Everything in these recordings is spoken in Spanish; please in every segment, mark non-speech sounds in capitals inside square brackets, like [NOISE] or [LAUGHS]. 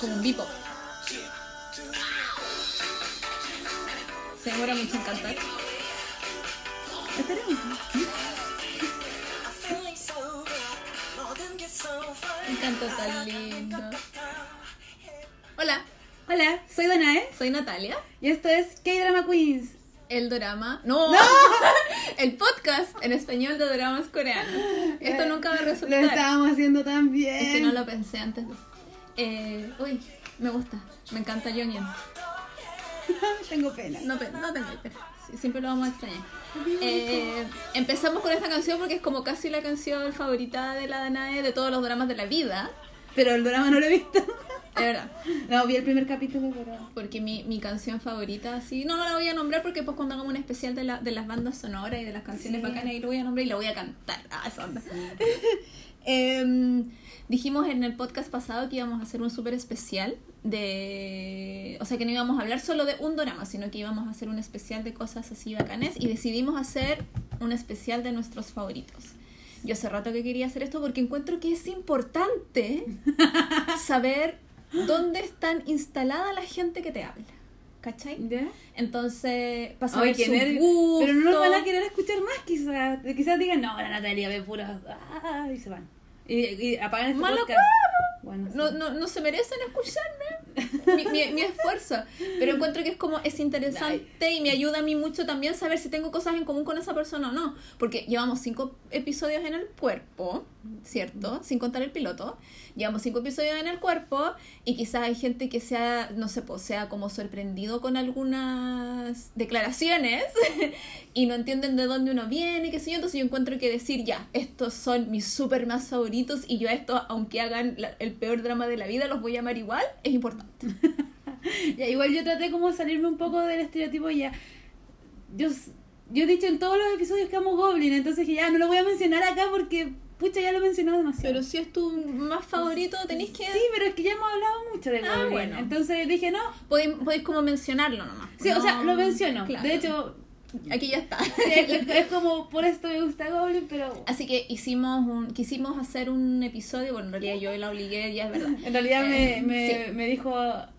como un bipop. Se demora mucho en cantar. Esperemos. Un canto tan lindo. Hola, Hola, soy Danae soy Natalia. y esto es K-Drama Queens. El drama. No, [LAUGHS] el podcast en español de dramas coreanos. Esto nunca va a Lo resultar. estábamos haciendo tan bien. Es que no lo pensé antes. de- Eh, uy, me gusta. Me encanta Jonghyun. [LAUGHS] Tengo pena. No, no tengo pena. Siempre lo vamos a extrañar. Eh, empezamos con esta canción porque es como casi la canción favorita de la Danae de todos los dramas de la vida. Pero el drama no lo he visto. [LAUGHS] De verdad. No, vi el primer capítulo, pero... Porque mi, mi canción favorita, así, no, no la voy a nombrar porque pues cuando hagamos un especial de, la, de las bandas sonoras y de las canciones Sí. bacanas, ahí lo voy a nombrar y la voy a cantar. Ah, esa onda. [LAUGHS] Em, dijimos en el podcast pasado que íbamos a hacer un súper especial de... O sea, que no íbamos a hablar solo de un drama, sino que íbamos a hacer un especial de cosas así bacanes y decidimos hacer un especial de nuestros favoritos. Yo hace rato que quería hacer esto porque encuentro que es importante [LAUGHS] saber dónde están instalada la gente que te habla. ¿Cachai? ¿Ya? Entonces, Ay, su nervio. gusto. Pero no nos van a querer escuchar más, quizás. Quizás digan, no, la Natalia ve puras... Ah, y se van. Y, y apagan este Malo podcast. Bueno, sí. No, no, no se merecen escucharme mi, mi, mi esfuerzo. Pero encuentro que es como, es interesante y me ayuda a mí mucho también saber si tengo cosas en común con esa persona o no. Porque llevamos cinco episodios en el cuerpo, ¿cierto? Sin contar el piloto. Llevamos cinco episodios en el cuerpo y quizás hay gente que sea, no sé, pues sea como sorprendido con algunas declaraciones [LAUGHS] y no entienden de dónde uno viene, qué sé yo. Entonces yo encuentro que decir, ya, estos son mis super más favoritos y yo a estos, aunque hagan la- el peor drama de la vida, los voy a amar igual, es importante. [LAUGHS] Ya, igual yo traté como de salirme un poco del estereotipo ya. Yo, yo he dicho en todos los episodios que amo Goblin, entonces que ya no lo voy a mencionar acá porque, pucha, ya lo he mencionado demasiado. Pero si es tu más favorito, tenéis que... Sí, pero es que ya hemos hablado mucho de Ah, Goblin. bueno. Entonces dije, no. Podéis, podéis como mencionarlo nomás. Sí, o sea, No- lo menciono. Claro. De hecho, [LAUGHS] Aquí ya está. es, como por esto me gusta Goblin, pero Así que hicimos un, quisimos hacer un episodio, bueno, en realidad yo la obligué, ya es verdad. [LAUGHS] en realidad Eh, me, me, sí. me dijo,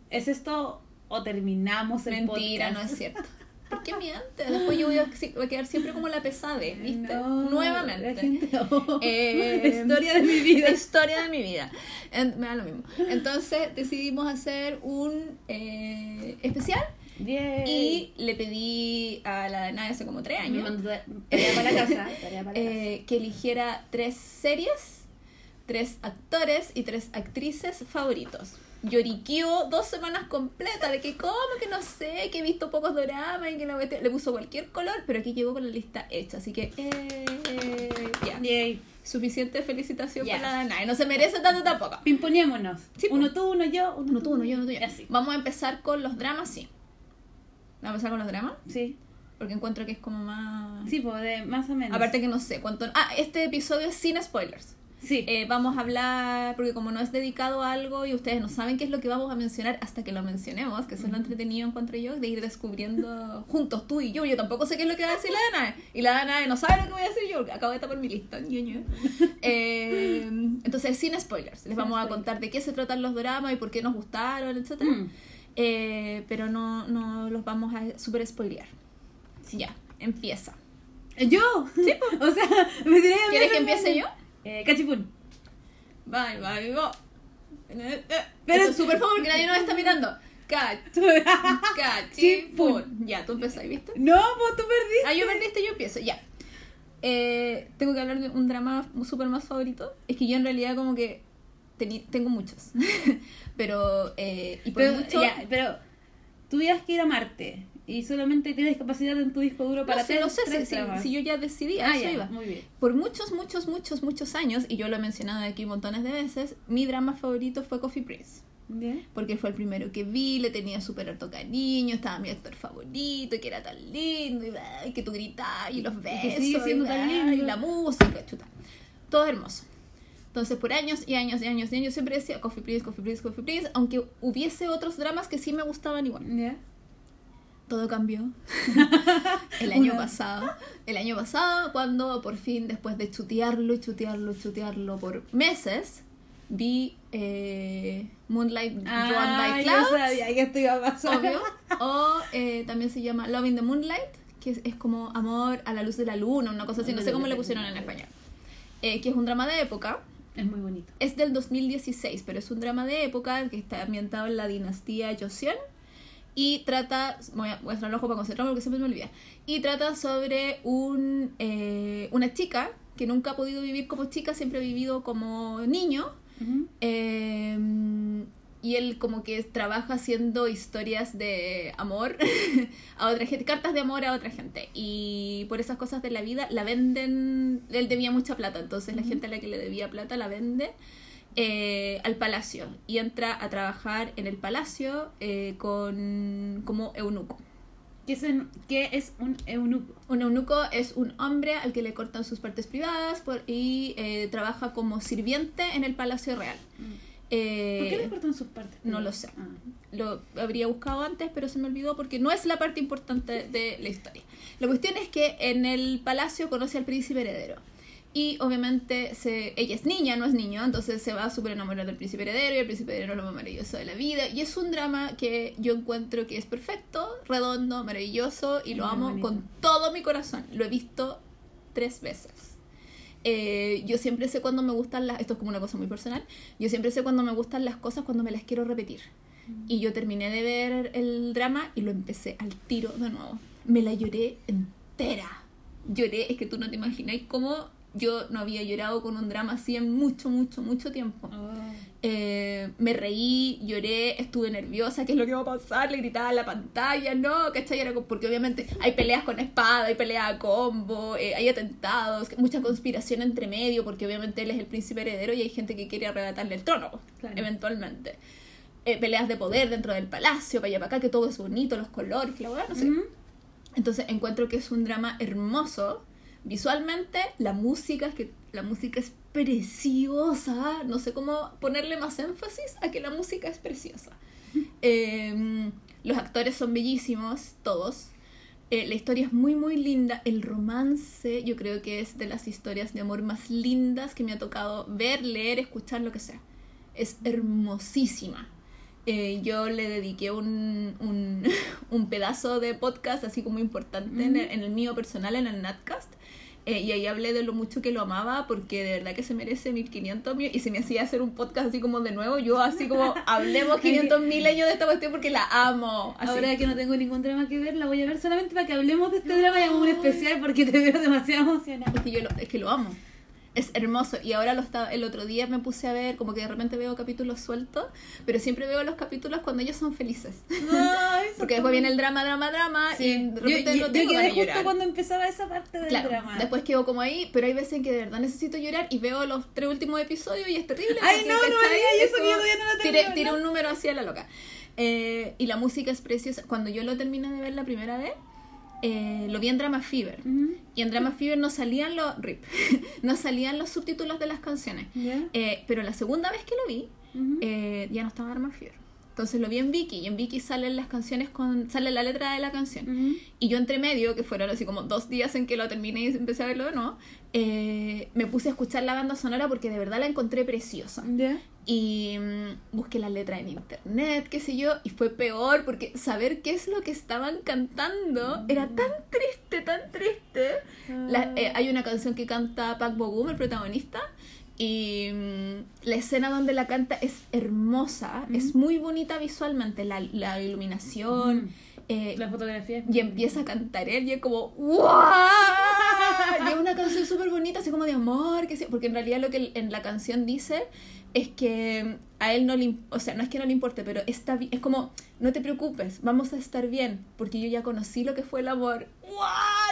¿es esto o terminamos el Mentira, no es cierto. [LAUGHS] ¿Por qué mientes? Después yo voy a, voy a quedar siempre como la pesade, ¿viste? No, Nuevamente. la gente- oh, Eh, historia de mi vida. Historia de mi vida. En- me da lo mismo. Entonces decidimos hacer un eh, especial Y le pedí a la Dana hace como tres años mandó tarea [LAUGHS] para la casa. tarea para la eh, que eligiera tres series, tres actores y tres actrices favoritos. Lloriqueó dos semanas completas de que como que no sé, que he visto pocos doramas y que cuestión- le puso cualquier color, pero aquí llegó con la lista hecha, así que eh, ya. Yay. Suficiente felicitación Ya. para la Danae. No se merece tanto tampoco. Pimponémonos. Sí, uno tú, uno yo, uno, Uno tú, uno yo, uno tú yo. Ya, sí. Vamos a empezar con los dramas, sí. Vamos a empezar con los dramas, Sí, porque encuentro que es como más... sí, pues de más o menos. Aparte que no sé cuánto... Ah, este episodio es sin spoilers. sí. Eh, vamos a hablar, porque como no es dedicado a algo y ustedes no saben qué es lo que vamos a mencionar hasta que lo mencionemos, que eso es lo entretenido encuentro yo, de ir descubriendo juntos tú y yo. Yo tampoco sé qué es lo que va a decir la Danae. Y la Danae no sabe lo que voy a decir yo, porque acabo de tapar mi lista. [LAUGHS] Eh, entonces, sin spoilers. Les Sin vamos a contar de qué se tratan los dramas y por qué nos gustaron, etc. Mm. Pero no, no los vamos a super spoilear. Ya, empieza. ¿Yo? Sí, [LAUGHS] O sea, me tiré ¿Quieres que empiece yo? Eh, cachipún. Bye, bye, go. Pero es súper favor que nadie nos está mirando. Cach, cachipún. Ya, tú empezáis, ¿viste? No, pues tú perdiste. Ah, yo perdiste, yo empiezo, ya. Eh, tengo que hablar de un drama súper más favorito. Es que yo en realidad como que teni- tengo muchos. [LAUGHS] pero, eh, y por Pero, mucho... ya, pero tuvieras que ir a Marte y solamente tienes capacidad en tu disco duro para no sé, tres- no sé tres si, si, yo ya decidí, Ah, eso ya, iba. muy bien. Por muchos, muchos, muchos, muchos años, y yo lo he mencionado aquí montones de veces, mi drama favorito fue Coffee Prince. ¿Ya? Porque fue el primero que vi, le tenía súper harto cariño, estaba mi actor favorito, y que era tan lindo, y, y que tú gritabas, y los besos, que sigue siendo y, tan lindo. y la música, chuta. Todo hermoso. Entonces, por años y años y años y años siempre decía Coffee Prince, Coffee Prince, Coffee Prince, aunque hubiese otros dramas que sí me gustaban igual. ¿Ya? Todo cambió [LAUGHS] el año pasado. El año pasado, cuando por fin, después de chutearlo y chutearlo y chutearlo por meses, vi eh, Moonlight Drawn Ah, by yo Clouds, sabía que esto iba a pasar. obvio. [LAUGHS] O eh, también se llama Love in the Moonlight, que es, es como amor a la luz de la luna, una cosa así, no sé cómo le pusieron en español. Eh, que es un drama de época. Es muy bonito. Es del 2016, pero es un drama de época que está ambientado en la dinastía Joseon. Y trata, voy a voy a el ojo para concentrarme porque siempre me olvida. Y trata sobre un, eh, una chica que nunca ha podido vivir como chica, siempre ha vivido como niño. Eh, y él como que trabaja haciendo historias de amor [LAUGHS] a otra gente, cartas de amor a otra gente. Y por esas cosas de la vida la venden, él debía mucha plata, entonces la gente a la que le debía plata la vende eh, al palacio y entra a trabajar en el palacio eh, con como eunuco. ¿Qué es, en- qué es un eunuco? Un eunuco es un hombre al que le cortan sus partes privadas por- y eh, trabaja como sirviente en el palacio real. Eh, ¿Por qué le cortan sus partes? no lo sé. Ah. lo habría buscado antes, pero se me olvidó porque no es la parte importante de la historia. La cuestión es que en el palacio conoce al príncipe heredero. Y obviamente se, ella es niña, no es niño, entonces se va súper enamorada del príncipe heredero y el príncipe heredero es lo más maravilloso de la vida. Y es un drama que yo encuentro que es perfecto, redondo, maravilloso y lo amo bonito. con todo mi corazón. Lo he visto tres veces. Eh, yo siempre sé cuando me gustan las... Esto es como una cosa muy personal. Yo siempre sé cuando me gustan las cosas cuando me las quiero repetir. Y yo terminé de ver el drama y lo empecé al tiro de nuevo. Me la lloré entera. Lloré, es que tú no te imaginas cómo yo no había llorado con un drama así en mucho, mucho, mucho tiempo. Oh. Eh, me reí, lloré, estuve nerviosa, ¿qué es lo que va a pasar? Le gritaba a la pantalla, no, ¿cachai? Era porque obviamente hay peleas con espada, hay peleas a combo, eh, hay atentados, mucha conspiración entre medio, porque obviamente él es el príncipe heredero y hay gente que quiere arrebatarle el trono, Claro. eventualmente. Eh, peleas de poder dentro del palacio, para allá para acá, que todo es bonito, los colores, la verdad, no sé. Entonces encuentro que es un drama hermoso. Visualmente, la música es que la música es preciosa. No sé cómo ponerle más énfasis a que la música es preciosa. [LAUGHS] Eh, los actores son bellísimos, todos. Eh, la historia es muy, muy linda. El romance, yo creo que es de las historias de amor más lindas que me ha tocado ver, leer, escuchar, lo que sea. Es hermosísima. Eh, yo le dediqué un, un, [LAUGHS] un pedazo de podcast así como importante en, el, en el mío personal, en el Natcast. Eh, y ahí hablé de lo mucho que lo amaba porque de verdad que se merece 1500 mil y se me hacía hacer un podcast así como de nuevo yo así como [LAUGHS] hablemos 500 mil años de esta cuestión porque la amo así. Ahora que no tengo ningún drama que ver, la voy a ver solamente para que hablemos de este drama y hagamos un especial porque te veo demasiado emocionada. Es que yo lo, es que lo amo. Es hermoso. Y ahora lo estaba, el otro día me puse a ver, como que de repente veo capítulos sueltos, pero siempre veo los capítulos cuando ellos son felices. Ay, [LAUGHS] Porque después viene el drama, drama, drama, Sí. y de Yo, repente yo- no yo tengo quedé ganas de justo llorar. cuando empezaba esa parte del Claro, drama. después quedo como ahí, pero hay veces en que de verdad necesito llorar y veo los tres últimos episodios y es terrible. Ay, no, no haría Es eso, que yo todavía no tiré, termino, tiré ¿no? un número así a la loca. Eh, y la música es preciosa. Cuando yo lo terminé de ver la primera vez, eh, lo vi en Drama Fever. Y en Drama Fever no salían los rip, [LAUGHS] no salían los subtítulos de las canciones. Eh, pero la segunda vez que lo vi, eh, ya no estaba Drama Fever. Entonces lo vi en Viki y en Viki salen las canciones con sale la letra de la canción. Ujú. Y yo entre medio, que fueron así como dos días en que lo terminé y empecé a verlo de nuevo, eh, me puse a escuchar la banda sonora porque de verdad la encontré preciosa. ¿Ya? Y mm, busqué la letra en internet, qué sé yo, y fue peor porque saber qué es lo que estaban cantando era tan triste, tan triste. La- eh, hay una canción que canta Park Bo-gum, el protagonista, y mm, la escena donde la canta es hermosa, es muy bonita visualmente, la, la iluminación. Ujú. eh, La fotografía. y empieza a cantar él y es como ¡Wow! [LAUGHS] Y es una canción súper bonita, así como de amor, que sí, porque en realidad lo que en la canción dice es que a él no le, o sea, no es que no le importe, pero está es como, no te preocupes, vamos a estar bien, porque yo ya conocí lo que fue el amor. ¡Wow!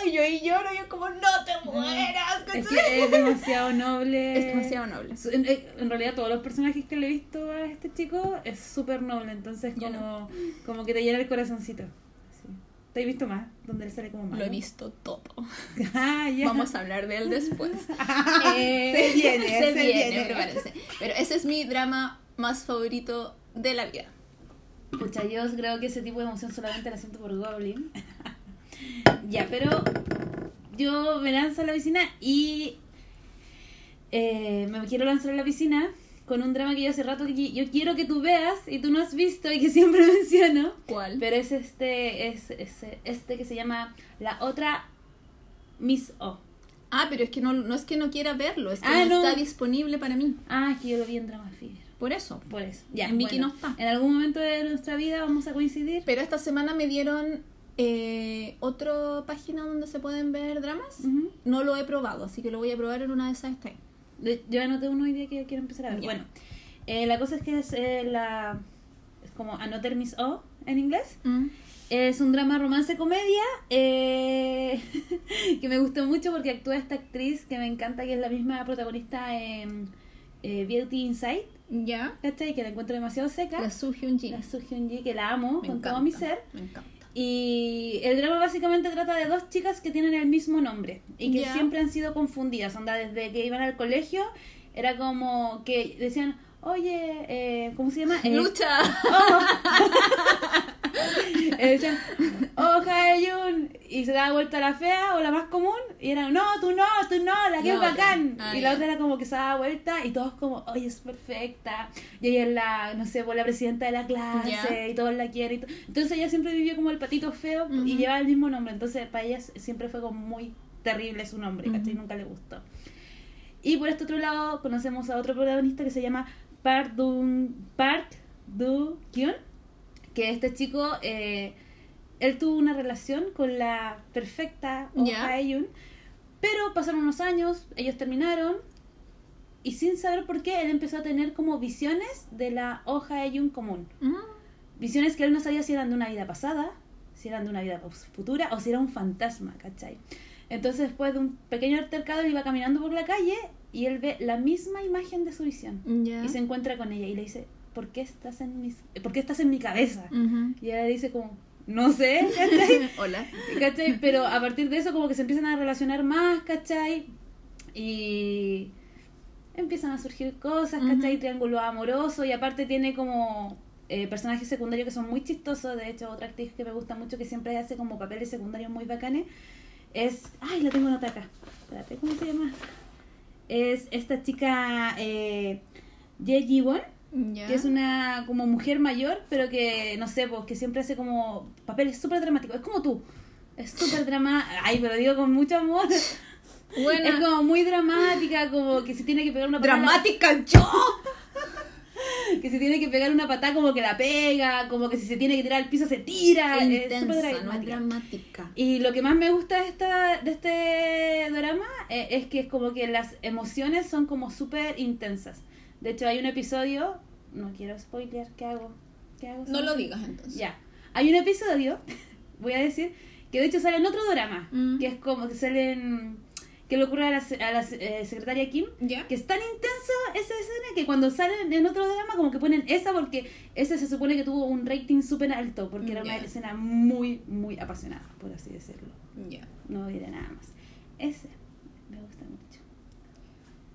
Y yo ahí lloro y es como, no te mueras, Es que es demasiado noble. Es demasiado noble. En, en realidad todos los personajes que le he visto a este chico es súper noble, entonces Yo como, como que te llena el corazoncito. Sí. ¿Te he visto más? Donde él sale como malo. Lo he visto todo. [LAUGHS] Ah, ya. Vamos a hablar de él [LAUGHS] después. Eh, Se viene, se, se viene, viene. prepárense. Pero ese es mi drama más favorito de la vida. Pucha, yo creo que ese tipo de emoción solamente la siento por Goblin. Ya, pero yo me lanzo a la piscina y eh, me quiero lanzar a la piscina con un drama que yo hace rato que yo quiero que tú veas y tú no has visto y que [LAUGHS] siempre menciono. ¿Cuál? Pero es este, es, es este que se llama La otra Miss O. Ah, pero es que no, no es que no quiera verlo, es que Ah, no, no. está disponible para mí. Ah, es que yo lo vi en Drama Fever. Por eso. Por eso. Ya, En Viki bueno, no está. En algún momento de nuestra vida vamos a coincidir. Pero esta semana me dieron eh, otra página donde se pueden ver dramas. Ujú. No lo he probado, así que lo voy a probar en una de esas. De- Yo anoté uno hoy día que quiero empezar a ver. Ya. Bueno, eh, la cosa es que es eh, la. Es como Another Miss O en inglés. Es un drama romance comedia eh, [LAUGHS] que me gustó mucho porque actúa esta actriz que me encanta, que es la misma protagonista en eh, Beauty Inside, Ya. ¿cachai? Que la encuentro demasiado seca. La Soo Hyun Jin. La Soo Hyun Ji, que la amo Me con encanta, todo mi ser. Me encanta. Y el drama básicamente trata de dos chicas que tienen el mismo nombre y que siempre han sido confundidas. Onda, desde que iban al colegio, era como que decían, oye, eh, ¿cómo se llama? Eh, Lucha. eh, [LAUGHS] [LAUGHS] decían, oh, Haeyun, y se daba vuelta la fea o la más común, y eran, no, tú no, tú no, la que es bacán. Ah, y la otra era como que se daba vuelta y todos como, oye, es perfecta. Y ella es la, no sé, pues, la presidenta de la clase y todos la quieren. y to- Entonces ella siempre vivió como el patito feo y llevaba el mismo nombre. Entonces para ella siempre fue como muy terrible su nombre, ¿cachai? Ujú. Nunca le gustó. Y por este otro lado conocemos a otro protagonista que se llama Park Dun Park Du Kyun, que este chico, eh, él tuvo una relación con la perfecta Oh Ya. Hae-yoon, pero pasaron unos años, ellos terminaron y sin saber por qué él empezó a tener como visiones de la Oh Hae-yoon común. Mm. Visiones que él no sabía si eran de una vida pasada, si eran de una vida futura o si era un fantasma, ¿cachai? Entonces después de un pequeño altercado él iba caminando por la calle y él ve la misma imagen de su visión y se encuentra con ella y le dice, ¿por qué estás en, mis, ¿por qué estás en mi cabeza? Y ella dice como, no sé, [LAUGHS] ¿cachai? [LAUGHS] Hola. ¿cachai? Pero a partir de eso como que se empiezan a relacionar más, ¿cachai? Y empiezan a surgir cosas, ¿cachai? Ujú. Triángulo amoroso y aparte tiene como eh, personajes secundarios que son muy chistosos. De hecho, otra actriz que me gusta mucho que siempre hace como papeles secundarios muy bacanes es... Ay, la tengo nota acá. Espérate, ¿cómo se llama? Es esta chica eh, Ye Que es una como mujer mayor, pero que, no sé, pues que siempre hace como papeles súper dramáticos. Es como tú. Es súper dramática. Ay, pero digo con mucho amor. Buena. Es como muy dramática, como que se tiene que pegar una patada. Dramática yo. [LAUGHS] Que se tiene que pegar una patada como que la pega, como que si se tiene que tirar al piso se tira. es Intensa, súper no es dramática. dramática. Y lo que más me gusta de, esta, de este drama eh, es que es como que las emociones son como súper intensas. De hecho, hay un episodio, no quiero spoiler, ¿qué hago? ¿Qué hago? No lo digas entonces. Ya. Hay un episodio, [LAUGHS] voy a decir, que de hecho sale en otro drama, Mm. que es como que salen que le ocurre a la, a la eh, secretaria Kim, Ya. que es tan intenso esa escena que cuando salen en otro drama como que ponen esa porque ese se supone que tuvo un rating súper alto, porque era una escena muy, muy apasionada, por así decirlo. Ya. No diré nada más. Ese me gusta mucho.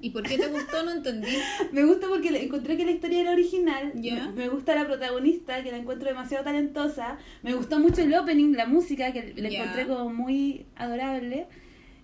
¿Y por qué te gustó? No entendí. [LAUGHS] Me gusta porque encontré que la historia era original. Ya. Me, me gusta la protagonista, que la encuentro demasiado talentosa. Me gustó mucho el opening, la música, que la Ya. encontré como muy adorable.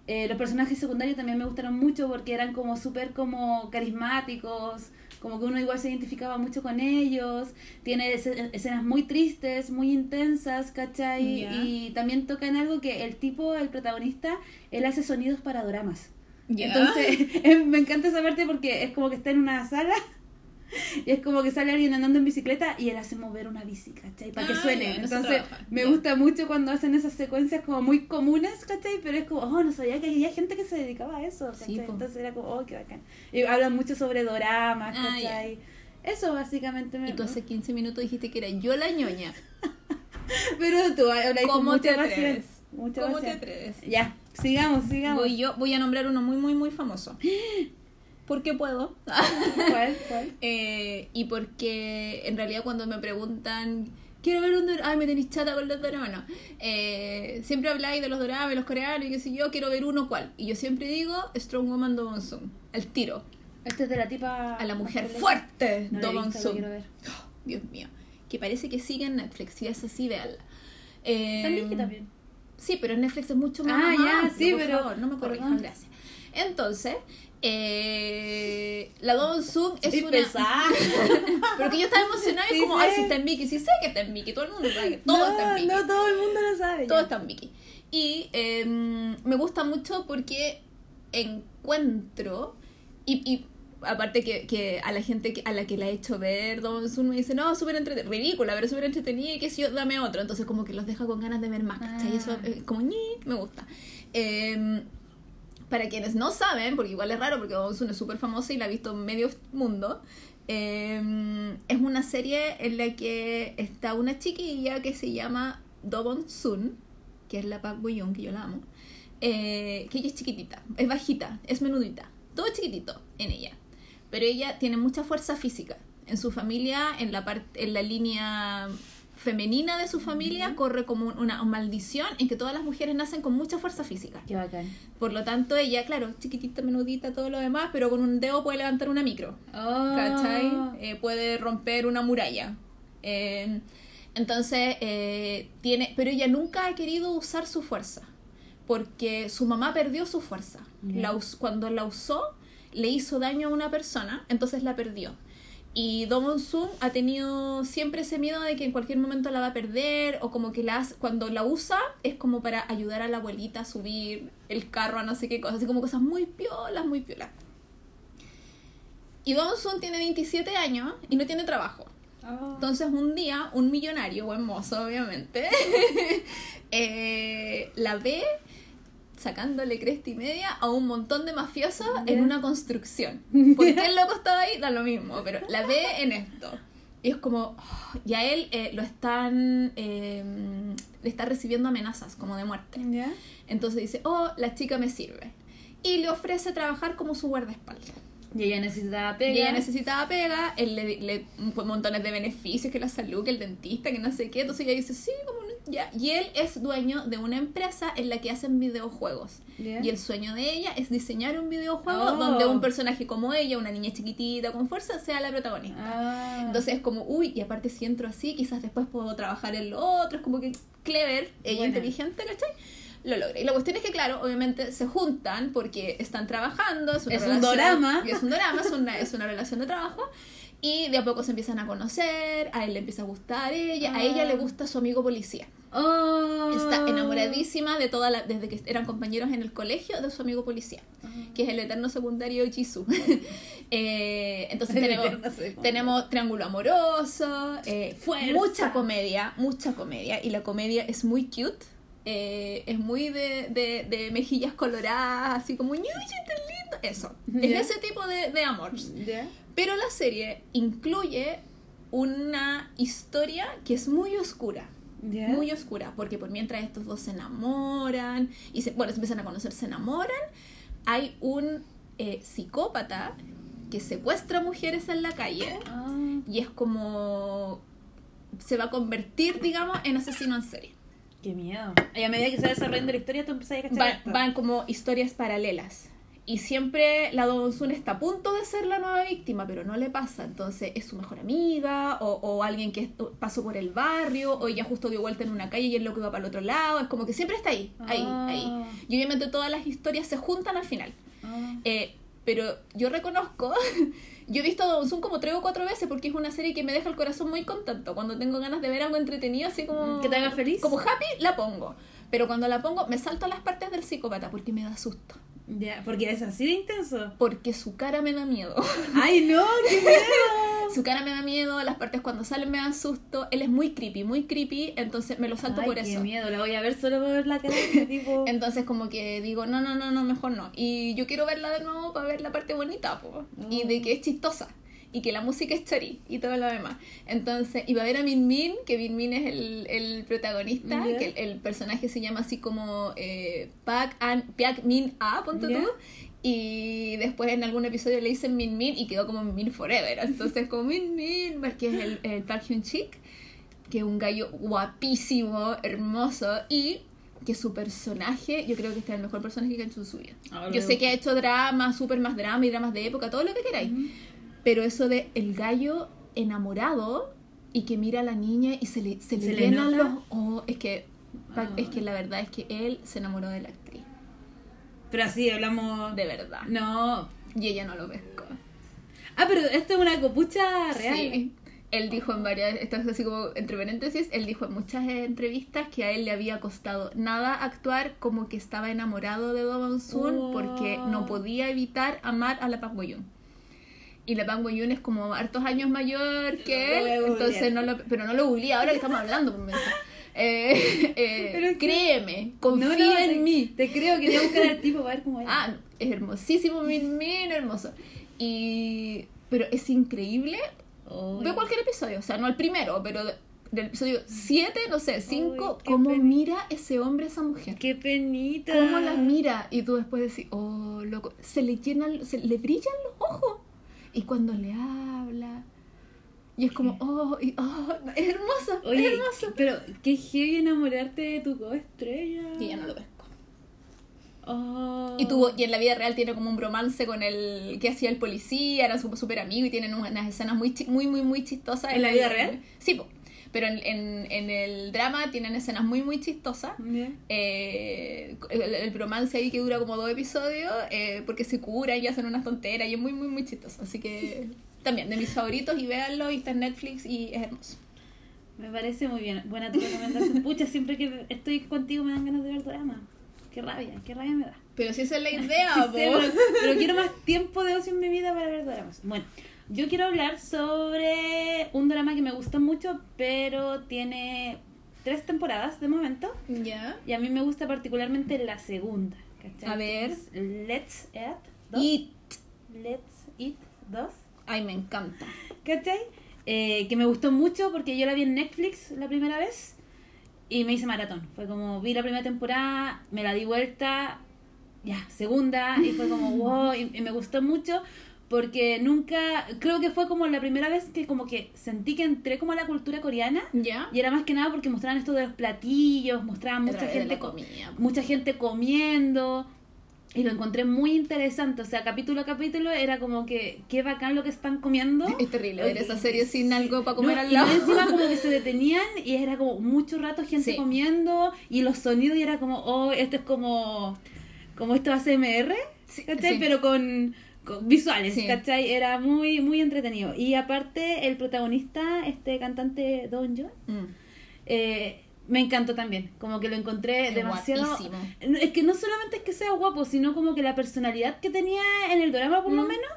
Eh, los personajes secundarios también me gustaron mucho porque eran como súper como carismáticos, como que uno igual se identificaba mucho con ellos. Tiene escenas muy tristes, muy intensas, ¿cachai? Y también tocan algo que el tipo, el protagonista, él hace sonidos para doramas. Entonces, [LAUGHS] eh, me encanta esa parte porque es como que está en una sala [LAUGHS] y es como que sale alguien andando en bicicleta y él hace mover una bici, ¿cachai? Para que Ah, suene. Entonces, me gusta mucho cuando hacen esas secuencias como muy comunes, ¿cachai? Pero es como, oh, no sabía que había gente que se dedicaba a eso, ¿cachai? Sí. Entonces era como, oh, qué bacán. Y hablan mucho sobre doramas, Ah, ¿cachai? Eso básicamente me... Y tú hace 15 minutos dijiste que era yo la ñoña. [LAUGHS] Pero tú hablas con ¿Cómo mucha te? Mucha ¿Cómo te atreves? Ya, sigamos, sigamos. Voy yo, voy a nombrar uno muy, muy, muy famoso. [GASPS] Porque puedo. [LAUGHS] ¿Cuál? ¿Cuál? [LAUGHS] Eh, y porque en realidad cuando me preguntan, quiero ver un drama, ay, me tenéis chata con los dramas, no. Eh, siempre habláis de los dramas, los coreanos y qué sé yo, quiero ver uno cuál. Y yo siempre digo Strong Woman Do Monsoon, al tiro, Este es de la tipa... a la mujer fuerte No Do Monsoon. Oh, Dios mío, que parece que sigue en Netflix, y es así, véanla. Eh, También que también. Sí, pero Netflix es mucho más. Ah, ya, amplio, sí, por pero- favor, no me corrijas, perdón. gracias. Entonces, eh, la Don Sung es Sí, una. pesada. [LAUGHS] Porque yo estaba emocionada y Sí como, sé. ay, si está en Mickey. Sí sé que está en Mickey, todo el mundo sabe que todo no, está en Mickey. no todo el mundo lo sabe. Todo ya. está en Mickey. Y eh, me gusta mucho porque encuentro. Y, y aparte que, que a la gente que- a la que la he hecho ver Don Sun me dice, no, súper entretenida, ridícula, pero súper entretenida y que si yo, dame otro. Entonces como que los deja con ganas de ver más, ¿cachai? Ah. Eso eh, como ñi, me gusta. Eh, para quienes no saben, porque igual es raro porque Don Sun es súper famosa y la ha visto medio mundo, eh, es una serie en la que está una chiquilla que se llama Dobon Sun, que es la Park Bo Young, que yo la amo, eh, que ella es chiquitita, es bajita, es menudita, todo chiquitito en ella, pero ella tiene mucha fuerza física. En su familia, en la, parte en la línea femenina de su familia, corre como una maldición en que todas las mujeres nacen con mucha fuerza física. Qué bacán. Por lo tanto, ella, claro, chiquitita, menudita, todo lo demás, pero con un dedo puede levantar una micro. Oh. ¿Cachai? Eh, puede romper una muralla. Eh, entonces, eh, tiene. Pero ella nunca ha querido usar su fuerza. Porque su mamá perdió su fuerza. Ya. La us- cuando la usó, le hizo daño a una persona, entonces la perdió. Y Domon Sun ha tenido siempre ese miedo de que en cualquier momento la va a perder, o como que la hace- cuando la usa es como para ayudar a la abuelita a subir el carro a no sé qué cosas, así como cosas muy piolas, muy piolas. Y Don Sun tiene 27 años y no tiene trabajo. Oh. Entonces un día, un millonario, buen mozo obviamente, [LAUGHS] eh, la ve sacándole cresta y media a un montón de mafiosos en Ya. una construcción. [LAUGHS] ¿Por qué el loco estaba ahí? Da lo mismo, pero la ve en esto. Y es como, oh, y a él eh, lo están, eh, le está recibiendo amenazas como de muerte. ¿Ya? Entonces dice, oh, la chica me sirve. Y le ofrece trabajar como su guardaespaldas. Y ella necesitaba pega. Y ella necesitaba pega, él le, le montones de beneficios, que la salud, que el dentista, que no sé qué. Entonces ella dice, sí, como ya. Y él es dueño de una empresa en la que hacen videojuegos. Ya. Y el sueño de ella es diseñar un videojuego Oh. donde un personaje como ella, una niña chiquitita con fuerza, sea la protagonista. Ah. Entonces es como, uy, y aparte si entro así, quizás después puedo trabajar en lo otro, es como que clever, ella Buena. inteligente, ¿cachai? Lo logra. Y la cuestión es que, claro, obviamente se juntan porque están trabajando. Es, una Es un dorama. Es un drama, es una, es una relación de trabajo. Y de a poco se empiezan a conocer, a él le empieza a gustar ella, a Ah. ella le gusta su amigo policía. Oh. Está enamoradísima de toda la, desde que eran compañeros en el colegio de su amigo policía, Ah. que es el eterno secundario Jisoo. [LAUGHS] [LAUGHS] Eh, entonces El tenemos, tenemos triángulo amoroso, eh, mucha comedia, mucha comedia, y la comedia es muy cute. eh, es muy de, de, de mejillas coloradas, así como, ¡Ñuy, tan lindo! Eso. Es Ya. ese tipo de, de amor. ¿Ya? Pero la serie incluye una historia que es muy oscura. Muy oscura, porque por mientras estos dos se enamoran y se, bueno, se empiezan a conocer, se enamoran, hay un eh, psicópata que secuestra mujeres en la calle Ah. y es como se va a convertir, digamos, en asesino en serie. Qué miedo. Y a medida que se va desarrollando la historia, tú empiezas a cachar. Van, van como historias paralelas. Y siempre la Don Sun está a punto de ser la nueva víctima, pero no le pasa. Entonces es su mejor amiga, o, o alguien que pasó por el barrio, o ella justo dio vuelta en una calle y él lo que iba para el otro lado. Es como que siempre está ahí, ahí, Ah. ahí. Y obviamente todas las historias se juntan al final. Ah. Eh, pero yo reconozco, [LAUGHS] yo he visto Don como tres o cuatro veces porque es una serie que me deja el corazón muy contento. Cuando tengo ganas de ver algo entretenido, así como. ¿Que te haga feliz? Como happy, la pongo. Pero cuando la pongo, me salto a las partes del psicópata porque me da susto. Ya, porque es así de intenso. Porque su cara me da miedo. [LAUGHS] ¡Ay, no! ¡Qué miedo! su cara me da miedo, las partes cuando salen me dan susto. Él es muy creepy, muy creepy, entonces me lo salto Ay, por qué eso. miedo. La voy a ver solo por ver la cara de ese tipo. [LAUGHS] Entonces como que digo, no, no, no, no, mejor no. Y yo quiero verla de nuevo para ver la parte bonita, po. Y de que es chistosa. Y que la música es chori y todo lo demás. Entonces, iba a ver a Min Min, que Min Min es el, el protagonista, que el, el personaje se llama así como eh, Pak, An, Pak Min A, ponte Ya. tú. Y después en algún episodio le dicen Min Min y quedó como Min Min Forever. Entonces, como Min Min, que es el, el Park Hyun Chik, que es un gallo guapísimo, hermoso y que su personaje, yo creo que este es el mejor personaje que ha hecho en su vida. Ah, yo sé que ha hecho drama, súper más drama y dramas de época, todo lo que queráis. Pero eso de el gallo enamorado y que mira a la niña y se le, se le ¿Se le llenan los ojos, es que Ah. Es que la verdad es que él se enamoró de la actriz. Pero así hablamos. De verdad. No. Y ella no lo pescó. Ah, pero esto es una copucha real. Sí. Él dijo en varias, esto es así como entre paréntesis, él dijo en muchas entrevistas que a él le había costado nada actuar como que estaba enamorado de Do Oh. porque no podía evitar amar a la Park Bo-yoon. Y la Park Bo-yoon es como hartos años mayor que él, entonces no lo, pero no lo googleé ahora que estamos hablando. por mensaje. Eh, [LAUGHS] eh, créeme, No, confía no, en te, mí. Te creo, quería buscar al tipo para ver cómo era. Ah, no, es hermosísimo, min, min hermoso. Y pero es increíble Uy. Veo cualquier episodio, o sea, no el primero, pero de- del episodio 7, no sé, 5, qué cómo pena. mira ese hombre a esa mujer. Qué penita. Cómo la mira y tú después decís, oh, loco, se le llenan, se le brillan los ojos. Y cuando le habla, y es como, oh, y, oh, no, es hermosa, Oye, es hermosa. pero qué heavy enamorarte de tu coestrella. Y ella no lo pescó. Oh. Y tuvo, y en la vida real tiene como un romance con el que hacía el policía, eran súper super amigos y tienen unas escenas muy, muy, muy, muy chistosas. ¿En la vida real? Sí, po. Pero en, en, en el drama tienen escenas muy, muy chistosas. Eh, el, el romance ahí que dura como dos episodios, eh, porque se curan y hacen unas tonteras y es muy, muy, muy chistoso. Así que también de mis favoritos y véanlo y está en Netflix y es hermoso. Me parece muy bien. Buena tu recomendación. [LAUGHS] Pucha, siempre que estoy contigo me dan ganas de ver drama. Qué rabia, qué rabia me da. Pero si esa es la [LAUGHS] idea, Sí pero quiero más tiempo de ocio en mi vida para ver dramas. Bueno, yo quiero hablar sobre un drama que me gusta mucho, pero tiene tres temporadas de momento. Ya. Y a mí me gusta particularmente la segunda. ¿cachai? A ver. Let's Eat 2. Y, Let's Eat 2. ay, me encanta. ¿Cachai? Eh, que me gustó mucho porque yo la vi en Netflix la primera vez y me hice maratón. Fue como, vi la primera temporada, me la di vuelta, ya, segunda, y fue como, [LAUGHS] wow, y, y me gustó mucho porque nunca, creo que fue como la primera vez que como que sentí que entré como a la cultura coreana. Ya. Y era más que nada porque mostraban esto de los platillos, mostraban mucha gente, comida. mucha gente comiendo. Y lo encontré muy interesante. O sea, capítulo a capítulo era como que qué bacán lo que están comiendo. Es terrible ver esa serie sin algo para comer No, al y lado. más encima como que se [LAUGHS] detenían y era como mucho rato gente Sí. comiendo y los sonidos y era como, oh, esto es como, como esto ASMR, ¿cachai? sí. Pero con visuales, Sí. ¿cachai? Era muy, muy entretenido. Y aparte el protagonista, este cantante Don John, Mm. eh, me encantó también, como que lo encontré Es demasiado... guapísimo. Es que no solamente es que sea guapo, sino como que la personalidad que tenía en el drama, por lo Mm. menos,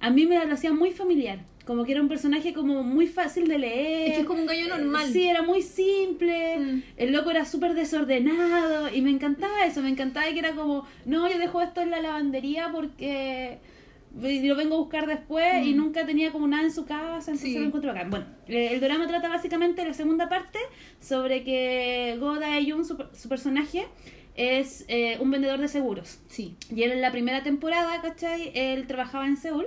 a mí me lo hacía muy familiar. Como que era un personaje como muy fácil de leer. Es que es como un gallo normal. Sí, era muy simple. Mm. El loco era súper desordenado. Y me encantaba eso. Me encantaba que era como, no, yo dejo esto en la lavandería porque lo vengo a buscar después y Mm. nunca tenía como nada en su casa. Entonces Sí. lo encuentro bacán. Bueno, eh, el drama trata básicamente la segunda parte sobre que Go Dae-jun, su, su personaje, es eh, un vendedor de seguros. Sí. Y él en la primera temporada, ¿cachai? Él trabajaba en Seúl,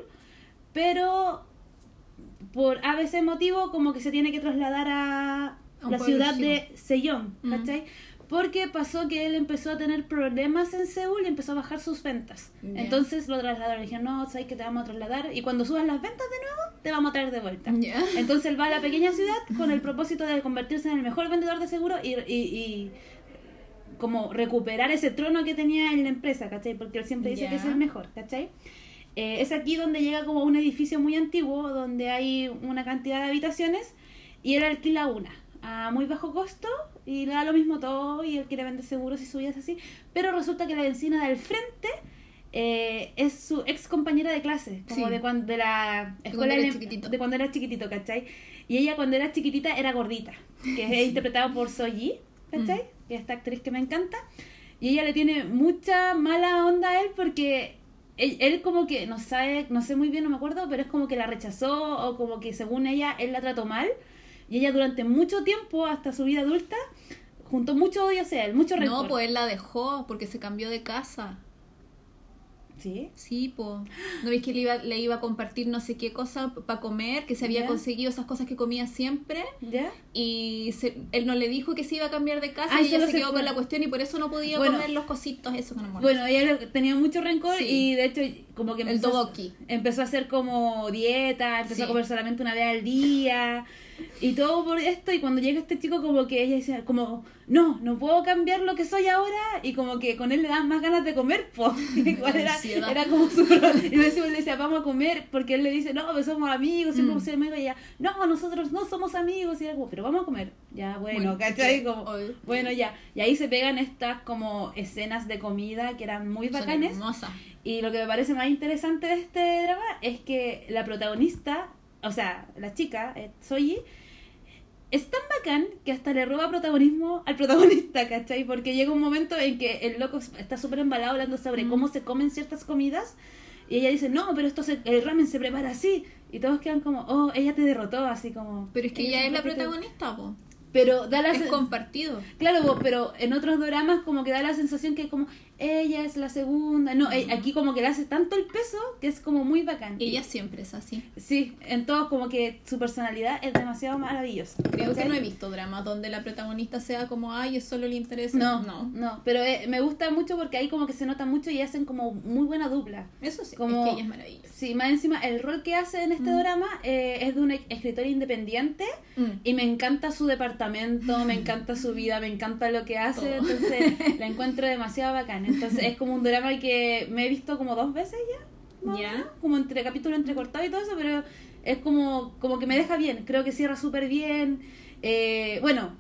pero por ABC motivo como que se tiene que trasladar a, la ciudad de Sejong, Mm. Porque pasó que él empezó a tener problemas en Seúl y empezó a bajar sus ventas. Entonces lo trasladaron, le dijeron, no, sabes que te vamos a trasladar y cuando subas las ventas de nuevo, te vamos a traer de vuelta. [LAUGHS] Entonces él va a la pequeña ciudad con el propósito de convertirse en el mejor vendedor de seguros y, y, y como recuperar ese trono que tenía en la empresa, ¿cachai? Porque él siempre dice que es el mejor, ¿cachai? Eh, es aquí donde llega como un edificio muy antiguo, donde hay una cantidad de habitaciones y él alquila una a muy bajo costo y le da lo mismo todo y él quiere vender seguros y subidas así, pero resulta que la vecina del frente eh, es su ex compañera de clase, como Sí. de, cuando, de la De escuela cuando era de cuando era chiquitito, ¿cachai? Y ella cuando era chiquitita era gordita, que es [LAUGHS] interpretado por Soji, ¿cachai? Mm. Que es esta actriz que me encanta. Y ella le tiene mucha mala onda a él porque él, él como que no sabe, no sé muy bien, no me acuerdo, pero es como que la rechazó o como que según ella él la trató mal. Y ella durante mucho tiempo, hasta su vida adulta, juntó mucho odio hacia él, mucho rencor. No, pues él la dejó porque se cambió de casa. ¿Sí? Sí, po. ¿No ves que le iba, le iba a compartir no sé qué cosa para comer? Que se había conseguido esas cosas que comía siempre. ¿Ya? Y se- él no le dijo que se iba a cambiar de casa Ay, y ella se se quedó fue. con la cuestión y por eso no podía Bueno. comer los cositos esos no molan. Bueno, ella tenía mucho rencor Sí. y de hecho como que El empezó, toboki. empezó a hacer como dieta, empezó Sí. a comer solamente una vez al día y todo por esto y cuando llega este chico como que ella decía como no, no puedo cambiar lo que soy ahora y como que con él le dan más ganas de comer, pues [LAUGHS] [LAUGHS] igual era, era como su y le decía vamos a comer porque él le dice no, pues somos amigos, siempre Mm. sido amigos y ella no, nosotros no somos amigos y era como pero vamos a comer, ya bueno, Bueno, ¿cachai? Como, obvio. bueno ya, y ahí se pegan estas como escenas de comida que eran muy bacanes. y lo que me parece más interesante de este drama es que la protagonista, o sea, la chica, eh, Soyi, es tan bacán que hasta le roba protagonismo al protagonista, ¿cachai? Porque llega un momento en que el loco está súper embalado hablando sobre Mm. cómo se comen ciertas comidas y ella dice, no, pero esto se- el ramen se prepara así. Y todos quedan como, oh, ella te derrotó, así como... Pero es que ella es la protagonista, po. Pero da la Es compartido. Claro, vos, pero en otros dramas como que da la sensación que como ella es la segunda. No, eh, aquí como que le hace tanto el peso que es como muy bacán. Ella siempre es así. Sí, en todos como que su personalidad es demasiado maravillosa. Creo que no he visto dramas donde la protagonista sea como, ay, es solo le interesa. No, no. no, pero eh, me gusta mucho porque ahí como que se nota mucho y hacen como muy buena dupla. Eso sí, Como- es que ella es maravillosa. Sí, más encima el rol que hace en este Mm. drama eh, es de un escritor independiente Mm. y me encanta su departamento, me encanta su vida, me encanta lo que hace, Todo. entonces [LAUGHS] la encuentro demasiado bacán. Entonces es como un drama que me he visto como dos veces ya, Ya. como entre capítulo entrecortado y todo eso, pero es como, como que me deja bien, creo que cierra súper bien. Eh, bueno,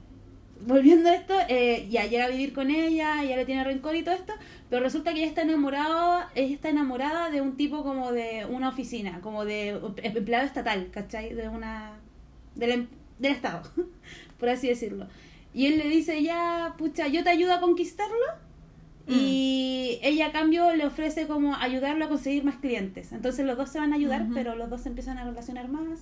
volviendo a esto, eh, ya llega a vivir con ella, ya le tiene rencor y todo esto, pero resulta que ella está enamorada, ella está enamorada de un tipo como de una oficina, como de empleado estatal, ¿cachai? De una del, em- del Estado, [LAUGHS] por así decirlo. Y él le dice, ya, pucha, yo te ayudo a conquistarlo. Y ella a cambio le ofrece como ayudarlo a conseguir más clientes. Entonces los dos se van a ayudar, pero los dos se empiezan a relacionar más.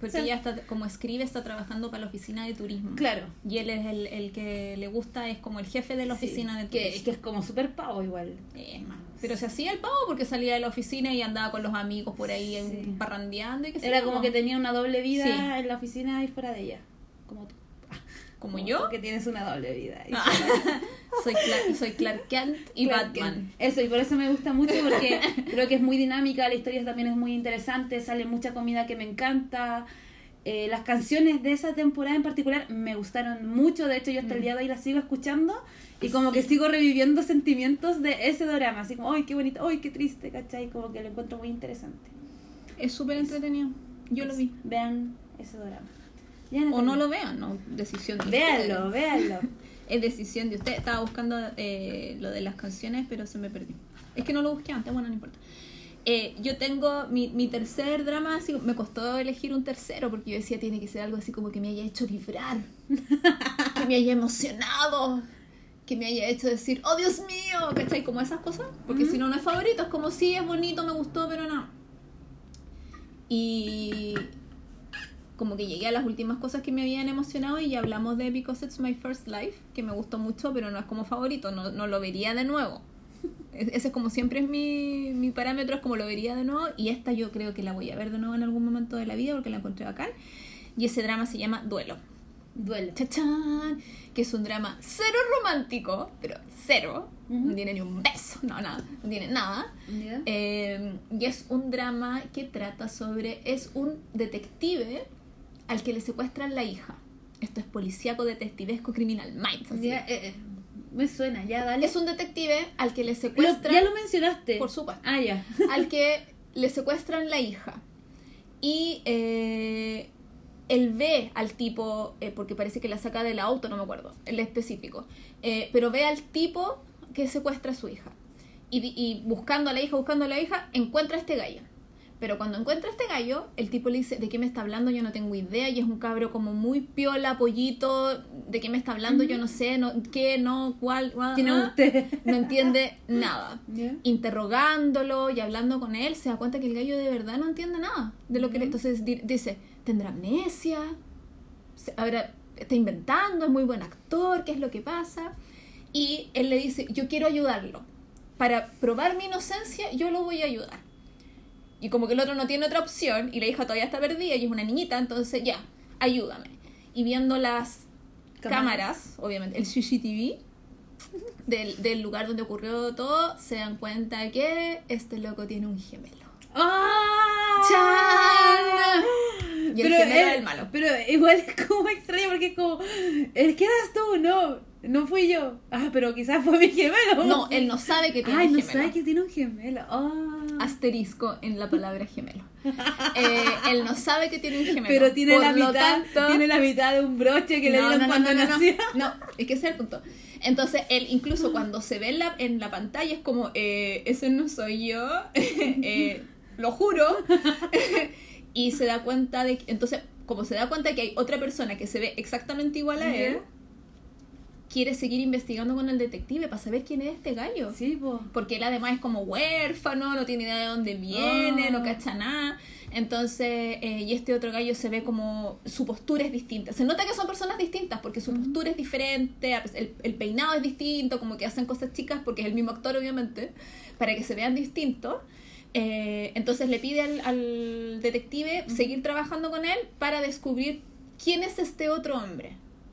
Porque ella está, como escribe, está trabajando para la oficina de turismo. Claro. Y él es el, el que le gusta, es como el jefe de la Sí, oficina de que, turismo. que es como súper pavo igual. Eh. Pero se hacía el pavo porque salía de la oficina y andaba con los amigos por ahí Sí. parrandeando y sé Era como po. que tenía una doble vida Sí. en la oficina y fuera de ella. Como tú. ¿Como yo? Que tienes una doble vida. [LAUGHS] Ah, soy, Clark, soy Clark Kent y Clark Batman. Kent. Eso, y por eso me gusta mucho porque [LAUGHS] creo que es muy dinámica, la historia también es muy interesante, sale mucha comida que me encanta. Eh, las canciones de esa temporada en particular me gustaron mucho, de hecho yo hasta el Mm. día de hoy las sigo escuchando y como que sigo reviviendo sentimientos de ese drama, así como, ¡ay, qué bonito! ¡ay, qué triste! ¿Cachai? Como que lo encuentro muy interesante. Es súper entretenido. Yo lo vi. Vean ese drama. Ya, O Natalia. no lo vean, no. Decisión de Véanlo, ustedes. véanlo. [LAUGHS] Es decisión de usted. Estaba buscando eh, lo de las canciones, pero se me perdió. Es que no lo busqué antes, bueno, no importa. Eh, yo tengo mi, mi tercer drama, así, me costó elegir un tercero porque yo decía tiene que ser algo así como que me haya hecho vibrar, [LAUGHS] que me haya emocionado, que me haya hecho decir, oh Dios mío, ¿cachai? Como esas cosas, porque si no, no es favorito, es como sí, es bonito, me gustó, pero no. Y como que llegué a las últimas cosas que me habían emocionado y ya hablamos de Because It's My First Life, que me gustó mucho, pero no es como favorito, no, no lo vería de nuevo. [LAUGHS] E- Ese es como siempre es mi, mi parámetro, es como lo vería de nuevo y esta yo creo que la voy a ver de nuevo en algún momento de la vida porque la encontré bacán. Y ese drama se llama Duelo. Duelo. ¡Chachán! Que es un drama cero romántico, pero cero. No tiene ni un beso, no, nada, no tiene nada. Eh, y es un drama que trata sobre. Es un detective al que le secuestran la hija. Esto es policíaco, detectivesco, criminal minds. así. Ya, eh, eh, me suena, ya dale. Es un detective al que le Lo- secuestran. ya lo mencionaste. Por supuesto. Ah, ya. [LAUGHS] al que le secuestran la hija. Y eh, él ve al tipo, eh, porque parece que la saca del auto, no me acuerdo, el específico, pero ve al tipo que secuestra a su hija. Y, y buscando a la hija, buscando a la hija, encuentra a este gallo. Pero cuando encuentra a este gallo, el tipo le dice, ¿de qué me está hablando? Yo no tengo idea. Y es un cabro como muy piola, pollito. ¿De qué me está hablando? Yo no sé, no, qué, no, cuál, guau, ¿Quién ah. usted? No entiende [LAUGHS] nada interrogándolo y hablando con él, se da cuenta que el gallo de verdad no entiende nada de lo que le... Ujú. Entonces di- dice, ¿tendrá amnesia? Ahora está inventando, es muy buen actor, ¿qué es lo que pasa? Y él le dice, yo quiero ayudarlo. para probar mi inocencia, yo lo voy a ayudar. Y como que el otro no tiene otra opción y la hija todavía está perdida y es una niñita, entonces ya, ayúdame. Y viendo las cámaras, obviamente, el CCTV del, del lugar donde ocurrió todo, se dan cuenta que este loco tiene un gemelo. ¡Ah! ¡Chan! Y el gemelo era él- el malo. Pero igual es como extraño porque es como, ¿el que eras tú? No, no fui yo. Ah, pero quizás fue [LAUGHS] mi gemelo. No, él no sabe que tiene Ay, un no gemelo. sabe que tiene un gemelo. Ah. Asterisco en la palabra gemelo. Eh, él no sabe que tiene un gemelo. Pero tiene Por la mitad, tanto- tiene la mitad de un broche que le No, dieron no, no, cuando no, no, nació. No, es que ese es el punto. Entonces, él incluso cuando se ve en la, en la pantalla es como, eh, ese no soy yo, [LAUGHS] eh, lo juro. [LAUGHS] y se da cuenta de que, entonces, como se da cuenta que hay otra persona que se ve exactamente igual a él. Quiere seguir investigando con el detective para saber quién es este gallo. Sí, po. Porque él además es como huérfano, no tiene idea de dónde viene, Ah. no cacha nada. Entonces, eh, y este otro gallo se ve como su postura es distinta. Se nota que son personas distintas porque su postura es diferente, el, el peinado es distinto, como que hacen cosas chicas porque es el mismo actor, obviamente, para que se vean distintos. Eh, entonces le pide al, al detective seguir trabajando con él para descubrir quién es este otro hombre.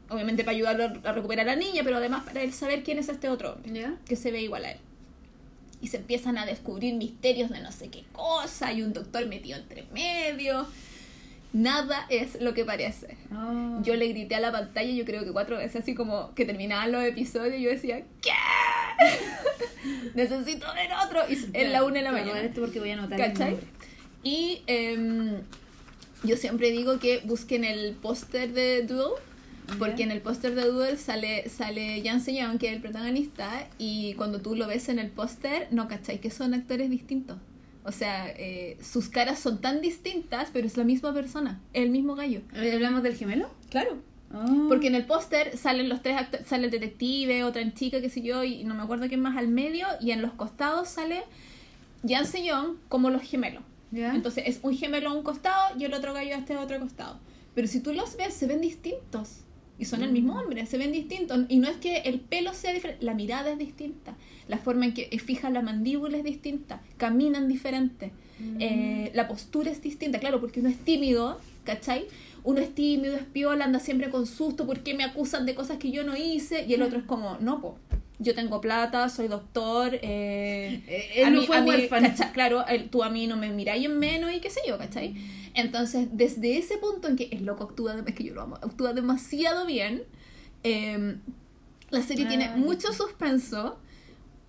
Obviamente para ayudarlo a recuperar a la niña, pero además para él saber quién es este otro que se ve igual a él. Y se empiezan a descubrir misterios de no sé qué cosa, y un doctor metido entre medio. Nada es lo que parece. Ah. Yo le grité a la pantalla, yo creo que cuatro veces, así como que terminaban los episodios, y yo decía, ¿qué? [LAUGHS] Necesito ver otro. Y es la una de la mañana. esto porque voy a anotar ¿Cachai? Y em, yo siempre digo que busquen el póster de Duel, porque en el póster de Duel sale, sale Jan Young, que es el protagonista, y cuando tú lo ves en el póster, no cachai que son actores distintos. O sea, eh, sus caras son tan distintas, pero es la misma persona, el mismo gallo. ¿Hablamos del gemelo? Claro. Ah. Porque en el póster salen los tres actores, sale el detective, otra chica, qué sé yo, y no me acuerdo quién más al medio, y en los costados sale Jan Young como los gemelos. ¿Ya? Entonces es un gemelo a un costado y el otro gallo a este otro costado. Pero si tú los ves, se ven distintos. Y son el mismo hombre, se ven distintos. Y no es que el pelo sea diferente, la mirada es distinta. La forma en que fija la mandíbula es distinta. Caminan diferente. Eh, la postura es distinta, claro, porque uno es tímido, ¿cachai? Uno es tímido, es piola, anda siempre con susto, ¿por qué me acusan de cosas que yo no hice? Y el otro es como, no, po. Yo tengo plata, soy doctor. Eh, [LAUGHS] Eh, él a no mí- fue a mí. Claro, el- tú a mí no me miráis en menos y qué sé yo, ¿cachai? Entonces, desde ese punto en que el loco actúa, es que yo lo amo, actúa demasiado bien, eh, la serie Ah, tiene mucho suspenso,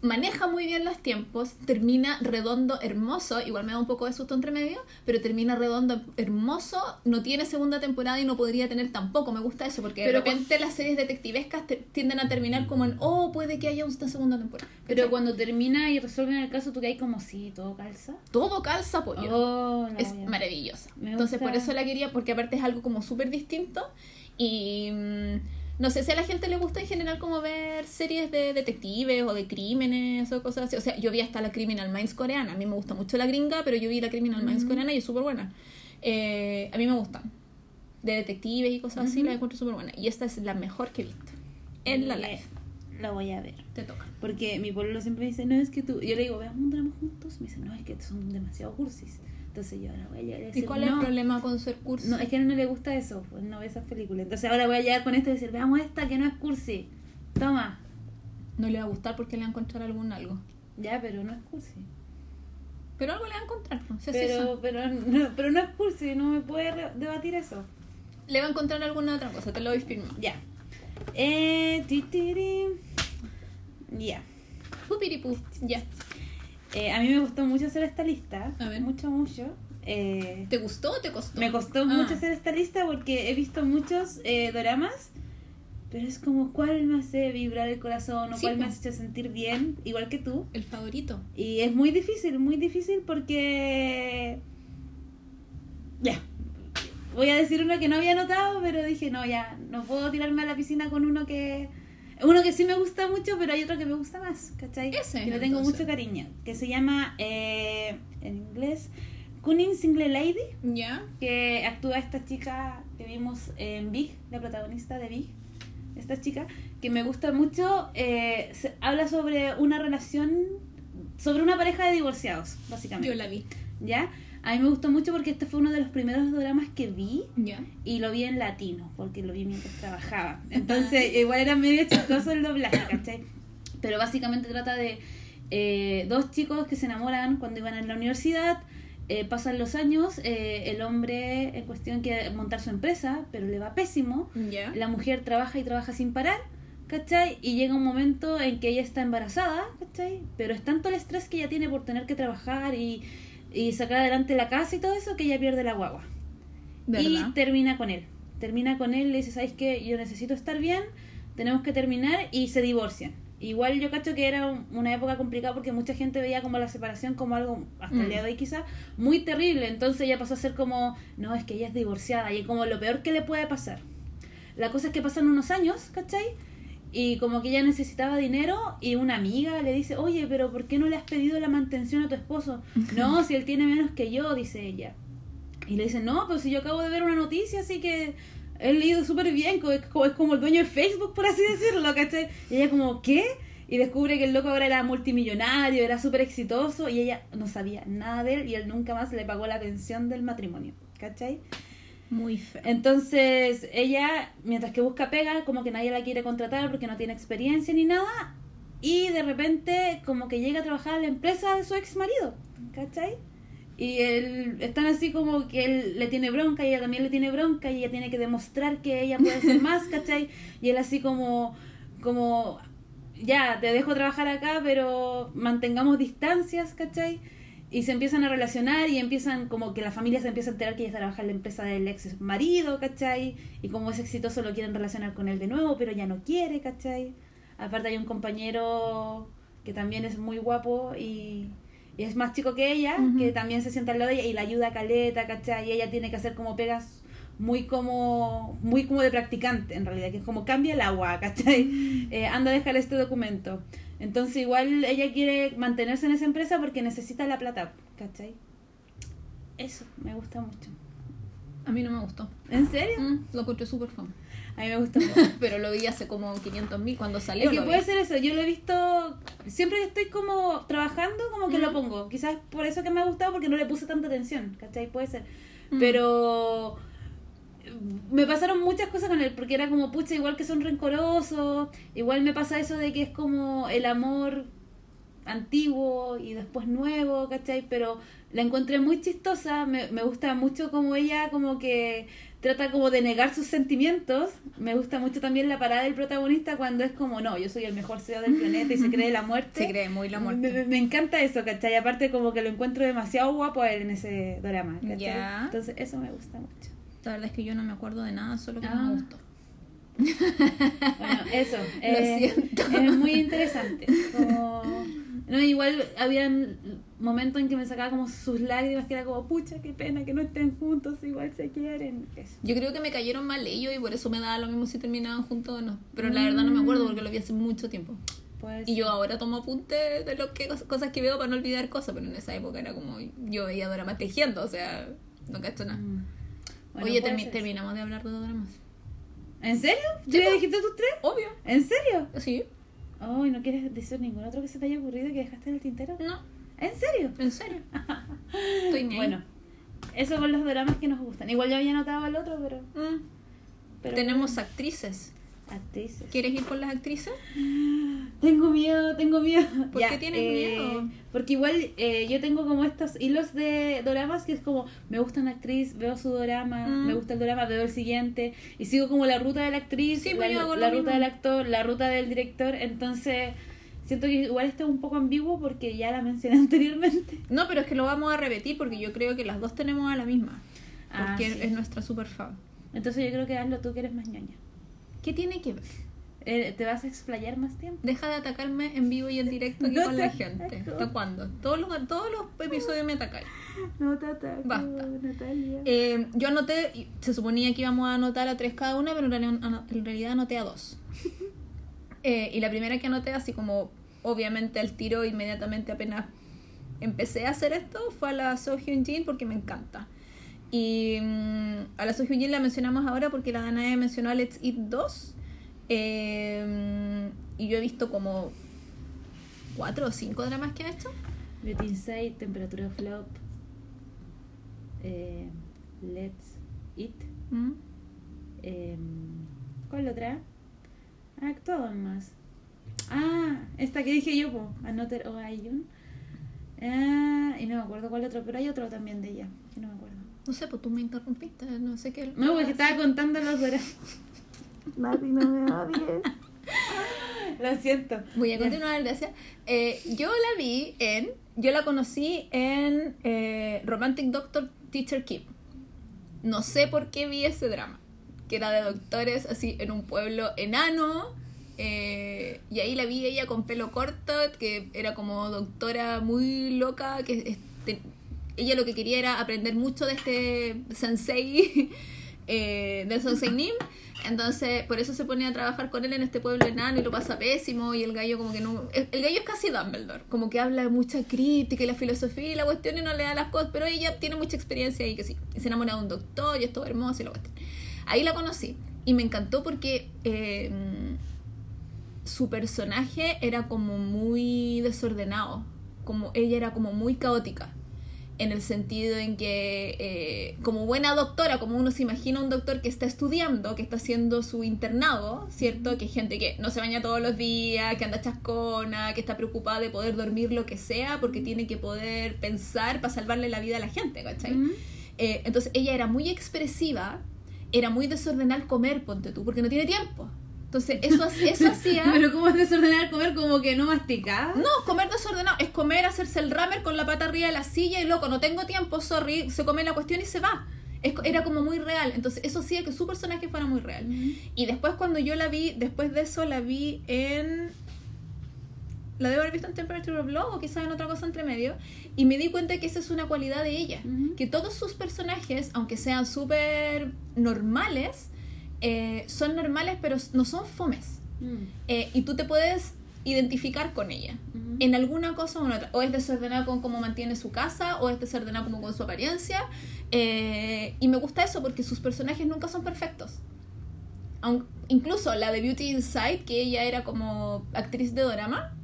maneja muy bien los tiempos, termina redondo, hermoso, igual me da un poco de susto entre medio, pero termina redondo, hermoso, no tiene segunda temporada y no podría tener tampoco, me gusta eso, porque Pero de repente las series detectivescas te- tienden a terminar como en, oh, puede que haya una segunda temporada. Pero cuando termina y resuelven el caso, tú que hay como si todo calza. todo calza pollo. Oh, es maravillosa. Entonces por eso la quería, porque aparte es algo como súper distinto y mm, no sé si a la gente le gusta en general como ver series de detectives o de crímenes o cosas así. O sea, yo vi hasta la Criminal Minds coreana. A mí me gusta mucho la gringa, pero yo vi la Criminal Minds Ujú. coreana y es súper buena. Eh, a mí me gustan. De detectives y cosas así, la encuentro súper buena. Y esta es la mejor que he visto. En la live. La voy a ver. Te toca. Porque mi pueblo siempre dice, no, es que tú... Yo le digo, veamos un drama juntos. Me dice, no, es que son demasiado cursis. Entonces yo ahora voy a llegar a decir, ¿Y cuál es no, el problema con ser cursi? No, es que a él no le gusta eso, pues no ve esas películas. Entonces ahora voy a llegar con esto y decir, veamos esta que no es cursi. Toma. No le va a gustar porque le va a encontrar algún algo. Ya, pero no es cursi. Pero algo le va a encontrar. ¿no? Si son. Pero, pero, no, pero no es cursi, no me puede debatir eso. Le va a encontrar alguna otra cosa, te lo doy firme. Ya. Eh. Ya. Pupiripú, ya. Eh, a mí me gustó mucho hacer esta lista. A ver. Mucho, mucho. Eh, ¿Te gustó o te costó? me costó Ah. mucho hacer esta lista porque he visto muchos eh, doramas. Pero es como, ¿cuál me hace vibrar el corazón o Sí, cuál me po. hace sentir bien? Igual que tú. El favorito. Y es muy difícil, muy difícil porque... Ya. Voy a decir uno que no había notado, pero dije, no, ya, no puedo tirarme a la piscina con uno que... Uno que sí me gusta mucho, pero hay otro que me gusta más, ¿cachai? Ese, Que le tengo entonces. mucho cariño. Que se llama, eh, en inglés, Cunning Single Lady, Ya. que actúa esta chica que vimos en Big, la protagonista de Big. Esta chica, que me gusta mucho, eh, se- habla sobre una relación sobre una pareja de divorciados, básicamente. Yo la vi. ¿Ya? A mí me gustó mucho porque este fue uno de los primeros dramas que vi Ya. y lo vi en latino, porque lo vi mientras trabajaba. Entonces, igual era medio chistoso el doblaje, ¿cachai? Pero básicamente trata de eh, dos chicos que se enamoran cuando iban a la universidad. eh, pasan los años, eh, el hombre en cuestión quiere montar su empresa, pero le va pésimo. La mujer trabaja y trabaja sin parar, ¿cachai? Y llega un momento en que ella está embarazada, ¿cachai? Pero es tanto el estrés que ella tiene por tener que trabajar y, y sacar adelante la casa y todo eso que ella pierde la guagua. Y termina con él. Termina con él, le dice, ¿sabes qué? Yo necesito estar bien, tenemos que terminar y se divorcian. Igual yo cacho que era un- una época complicada porque mucha gente veía como la separación como algo, hasta el Mm. día de hoy quizás, muy terrible. Entonces ella pasó a ser como, no, es que ella es divorciada y como lo peor que le puede pasar. La cosa es que pasan unos años, ¿cachai? Y como que ella necesitaba dinero y una amiga le dice, oye, pero ¿por qué no le has pedido la mantención a tu esposo? no, si él tiene menos que yo, dice ella. Y le dice, no, pero si yo acabo de ver una noticia, así que él leído súper bien, co- es como, es como el dueño de Facebook, por así decirlo, ¿cachai? Y ella como, ¿qué? Y descubre que el loco ahora era multimillonario, era súper exitoso, y ella no sabía nada de él, y él nunca más le pagó la pensión del matrimonio, ¿cachai? Muy feo. Entonces ella, mientras que busca pega, como que nadie la quiere contratar porque no tiene experiencia ni nada, y de repente como que llega a trabajar en la empresa de su ex marido, ¿cachai? Y él, están así como que él le tiene bronca y ella también le tiene bronca y ella tiene que demostrar que ella puede ser más, [LAUGHS] ¿cachai? Y él así como, como, ya, te dejo trabajar acá, pero mantengamos distancias, ¿cachai? Y se empiezan a relacionar y empiezan como que la familia se empieza a enterar que ella trabaja en la empresa del ex marido, ¿cachai? Y como es exitoso lo quieren relacionar con él de nuevo, pero ya no quiere, ¿cachai? Aparte hay un compañero que también es muy guapo y, y es más chico que ella, que también se sienta al lado de ella y la ayuda a caleta, ¿cachai? Y ella tiene que hacer como pegas muy como muy como de practicante en realidad, que es como cambia el agua, ¿cachai? Eh, anda a dejar este documento. Entonces igual ella quiere mantenerse en esa empresa porque necesita la plata, ¿cachai? Eso, me gusta mucho. A mí no me gustó. ¿En serio? Mm, lo encontré súper fome. A mí me mucho. [LAUGHS] Pero lo vi hace como 500 mil cuando salió. Es que vi. puede ser eso, yo lo he visto, siempre que estoy como trabajando, como que lo Mm. pongo. Quizás por eso que me ha gustado, porque no le puse tanta atención, ¿cachai? Puede ser. Mm. Pero me pasaron muchas cosas con él, porque era como, pucha, igual que son rencorosos, igual me pasa eso de que es como el amor antiguo y después nuevo, ¿cachai? Pero la encontré muy chistosa, me, me gusta mucho como ella como que trata como de negar sus sentimientos. Me gusta mucho también la parada del protagonista cuando es como, no, yo soy el mejor CEO del planeta y se cree la muerte. [LAUGHS] Se cree muy la muerte. me- me encanta eso, ¿cachai? Aparte como que lo encuentro demasiado guapo él en ese drama, ¿cachai? Entonces eso me gusta mucho. La verdad es que yo no me acuerdo de nada, solo que Ah. me gustó. Bueno, eso. [LAUGHS] eh, siento. Es muy interesante. Como- No, igual habían momentos en que me sacaba como sus lágrimas, que era como, pucha, qué pena que no estén juntos, igual se quieren. Eso. Yo creo que me cayeron mal ellos y por eso me daba lo mismo si terminaban juntos o no. Pero la verdad no me acuerdo porque lo vi hace mucho tiempo. Pues, Y yo ahora tomo apuntes de lo que cosas que veo para no olvidar cosas, pero en esa época era como yo veía dramas tejiendo, o sea, no cacho nada. Mm. Bueno, Oye, termi- terminamos de hablar de dramas. eso. ¿En serio? ¿Tú ya dijiste tus tres? Obvio. ¿En serio? Sí. Ay, ¿no quieres decir ningún otro que se te haya ocurrido que dejaste en el tintero? No, ¿En serio? en serio. Estoy. [LAUGHS] Bueno, eso con los dramas que nos gustan. Igual yo había notado el otro, pero... Mm. pero Tenemos actrices. Actrices. ¿Quieres ir con las actrices? Tengo miedo, tengo miedo. ¿Por qué tienes miedo? Porque igual eh, yo tengo como estos hilos de doramas que es como, me gusta una actriz, veo su dorama, Mm. me gusta el dorama, veo el siguiente, y sigo como la ruta de la actriz, Sí, la, pues la ruta del actor, la ruta del director, entonces siento que igual está un poco ambiguo porque ya la mencioné [LAUGHS] anteriormente. No, pero es que lo vamos a repetir porque yo creo que las dos tenemos a la misma. Ah, Porque sí. es nuestra super fan. Entonces yo creo que hazlo tú que eres más ñoña. ¿Qué tiene que ver? Eh, ¿Te vas a explayar más tiempo? Deja de atacarme en vivo y en directo aquí No con la gente. ¿Hasta cuándo? Todos los, todos los episodios me atacáis. No te ataco, Basta. Natalia. Eh, yo anoté, se suponía que íbamos a anotar a tres cada una, pero en realidad, ano- en realidad anoté a dos. [LAUGHS] Eh, y la primera que anoté, así como obviamente al tiro, inmediatamente apenas empecé a hacer esto, fue a la So Hyun Jin porque me encanta. Y mm, a la So Hyun la mencionamos ahora porque la Danae mencionó a Let's Eat 2. Eh, y yo he visto como cuatro o cinco dramas que ha hecho. Beauty Inside, Temperatura Flop, eh, Let's Eat. ¿Mm? Eh, ¿Cuál otra? Ha actuado en más. Ah, esta que dije yo, po, Another O Ayun. Ah, y no me acuerdo cuál otro, pero hay otro también de ella, que no me acuerdo. No sé, pues tú me interrumpiste, no sé qué. No, porque estaba contando los dramas. Mati, no me odies. Lo siento. Voy a continuar, gracias. Eh, yo la vi en. Yo la conocí en eh, Romantic Doctor Teacher Kim. No sé por qué vi ese drama. Que era de doctores así en un pueblo enano. eh, y ahí la vi ella con pelo corto, que era como doctora muy loca, que este, ella lo que quería era aprender mucho de este sensei, [LAUGHS] eh, del sensei [LAUGHS] Nim. Entonces, por eso se pone a trabajar con él en este pueblo enano y lo pasa pésimo. Y el gallo, como que no. El, el gallo es casi Dumbledore, como que habla de mucha crítica y la filosofía y la cuestión y no le da las cosas. Pero ella tiene mucha experiencia y que sí. Y se enamora de un doctor y es todo hermoso y la cuestión. Ahí la conocí y me encantó porque eh, su personaje era como muy desordenado. Como ella era como muy caótica en el sentido en que eh, como buena doctora, como uno se imagina un doctor que está estudiando, que está haciendo su internado, ¿cierto? Que hay gente que no se baña todos los días, que anda chascona, que está preocupada de poder dormir lo que sea, porque tiene que poder pensar para salvarle la vida a la gente, ¿cachai? Eh, entonces ella era muy expresiva, era muy desordenada al comer, ponte tú, porque no tiene tiempo. Entonces eso, eso [LAUGHS] hacía... Pero ¿cómo es desordenar comer como que no mastica? No, comer desordenado es comer, hacerse el ramer con la pata arriba de la silla y loco, no tengo tiempo, sorry, se come la cuestión y se va. Es- era como muy real, entonces eso hacía que su personaje fuera muy real. Y después cuando yo la vi, después de eso la vi en... La debo haber visto en Temperature of Love o quizás en otra cosa entre medio. Y me di cuenta que esa es una cualidad de ella. Que todos sus personajes, aunque sean súper normales, eh, son normales pero no son fomes. Mm. Eh, y tú te puedes identificar con ella Ujú. en alguna cosa o en otra. O es desordenada con cómo mantiene su casa, o es desordenada como con su apariencia. Eh, y me gusta eso porque sus personajes nunca son perfectos. Aun- incluso la de Beauty Inside, que ella era como actriz de drama,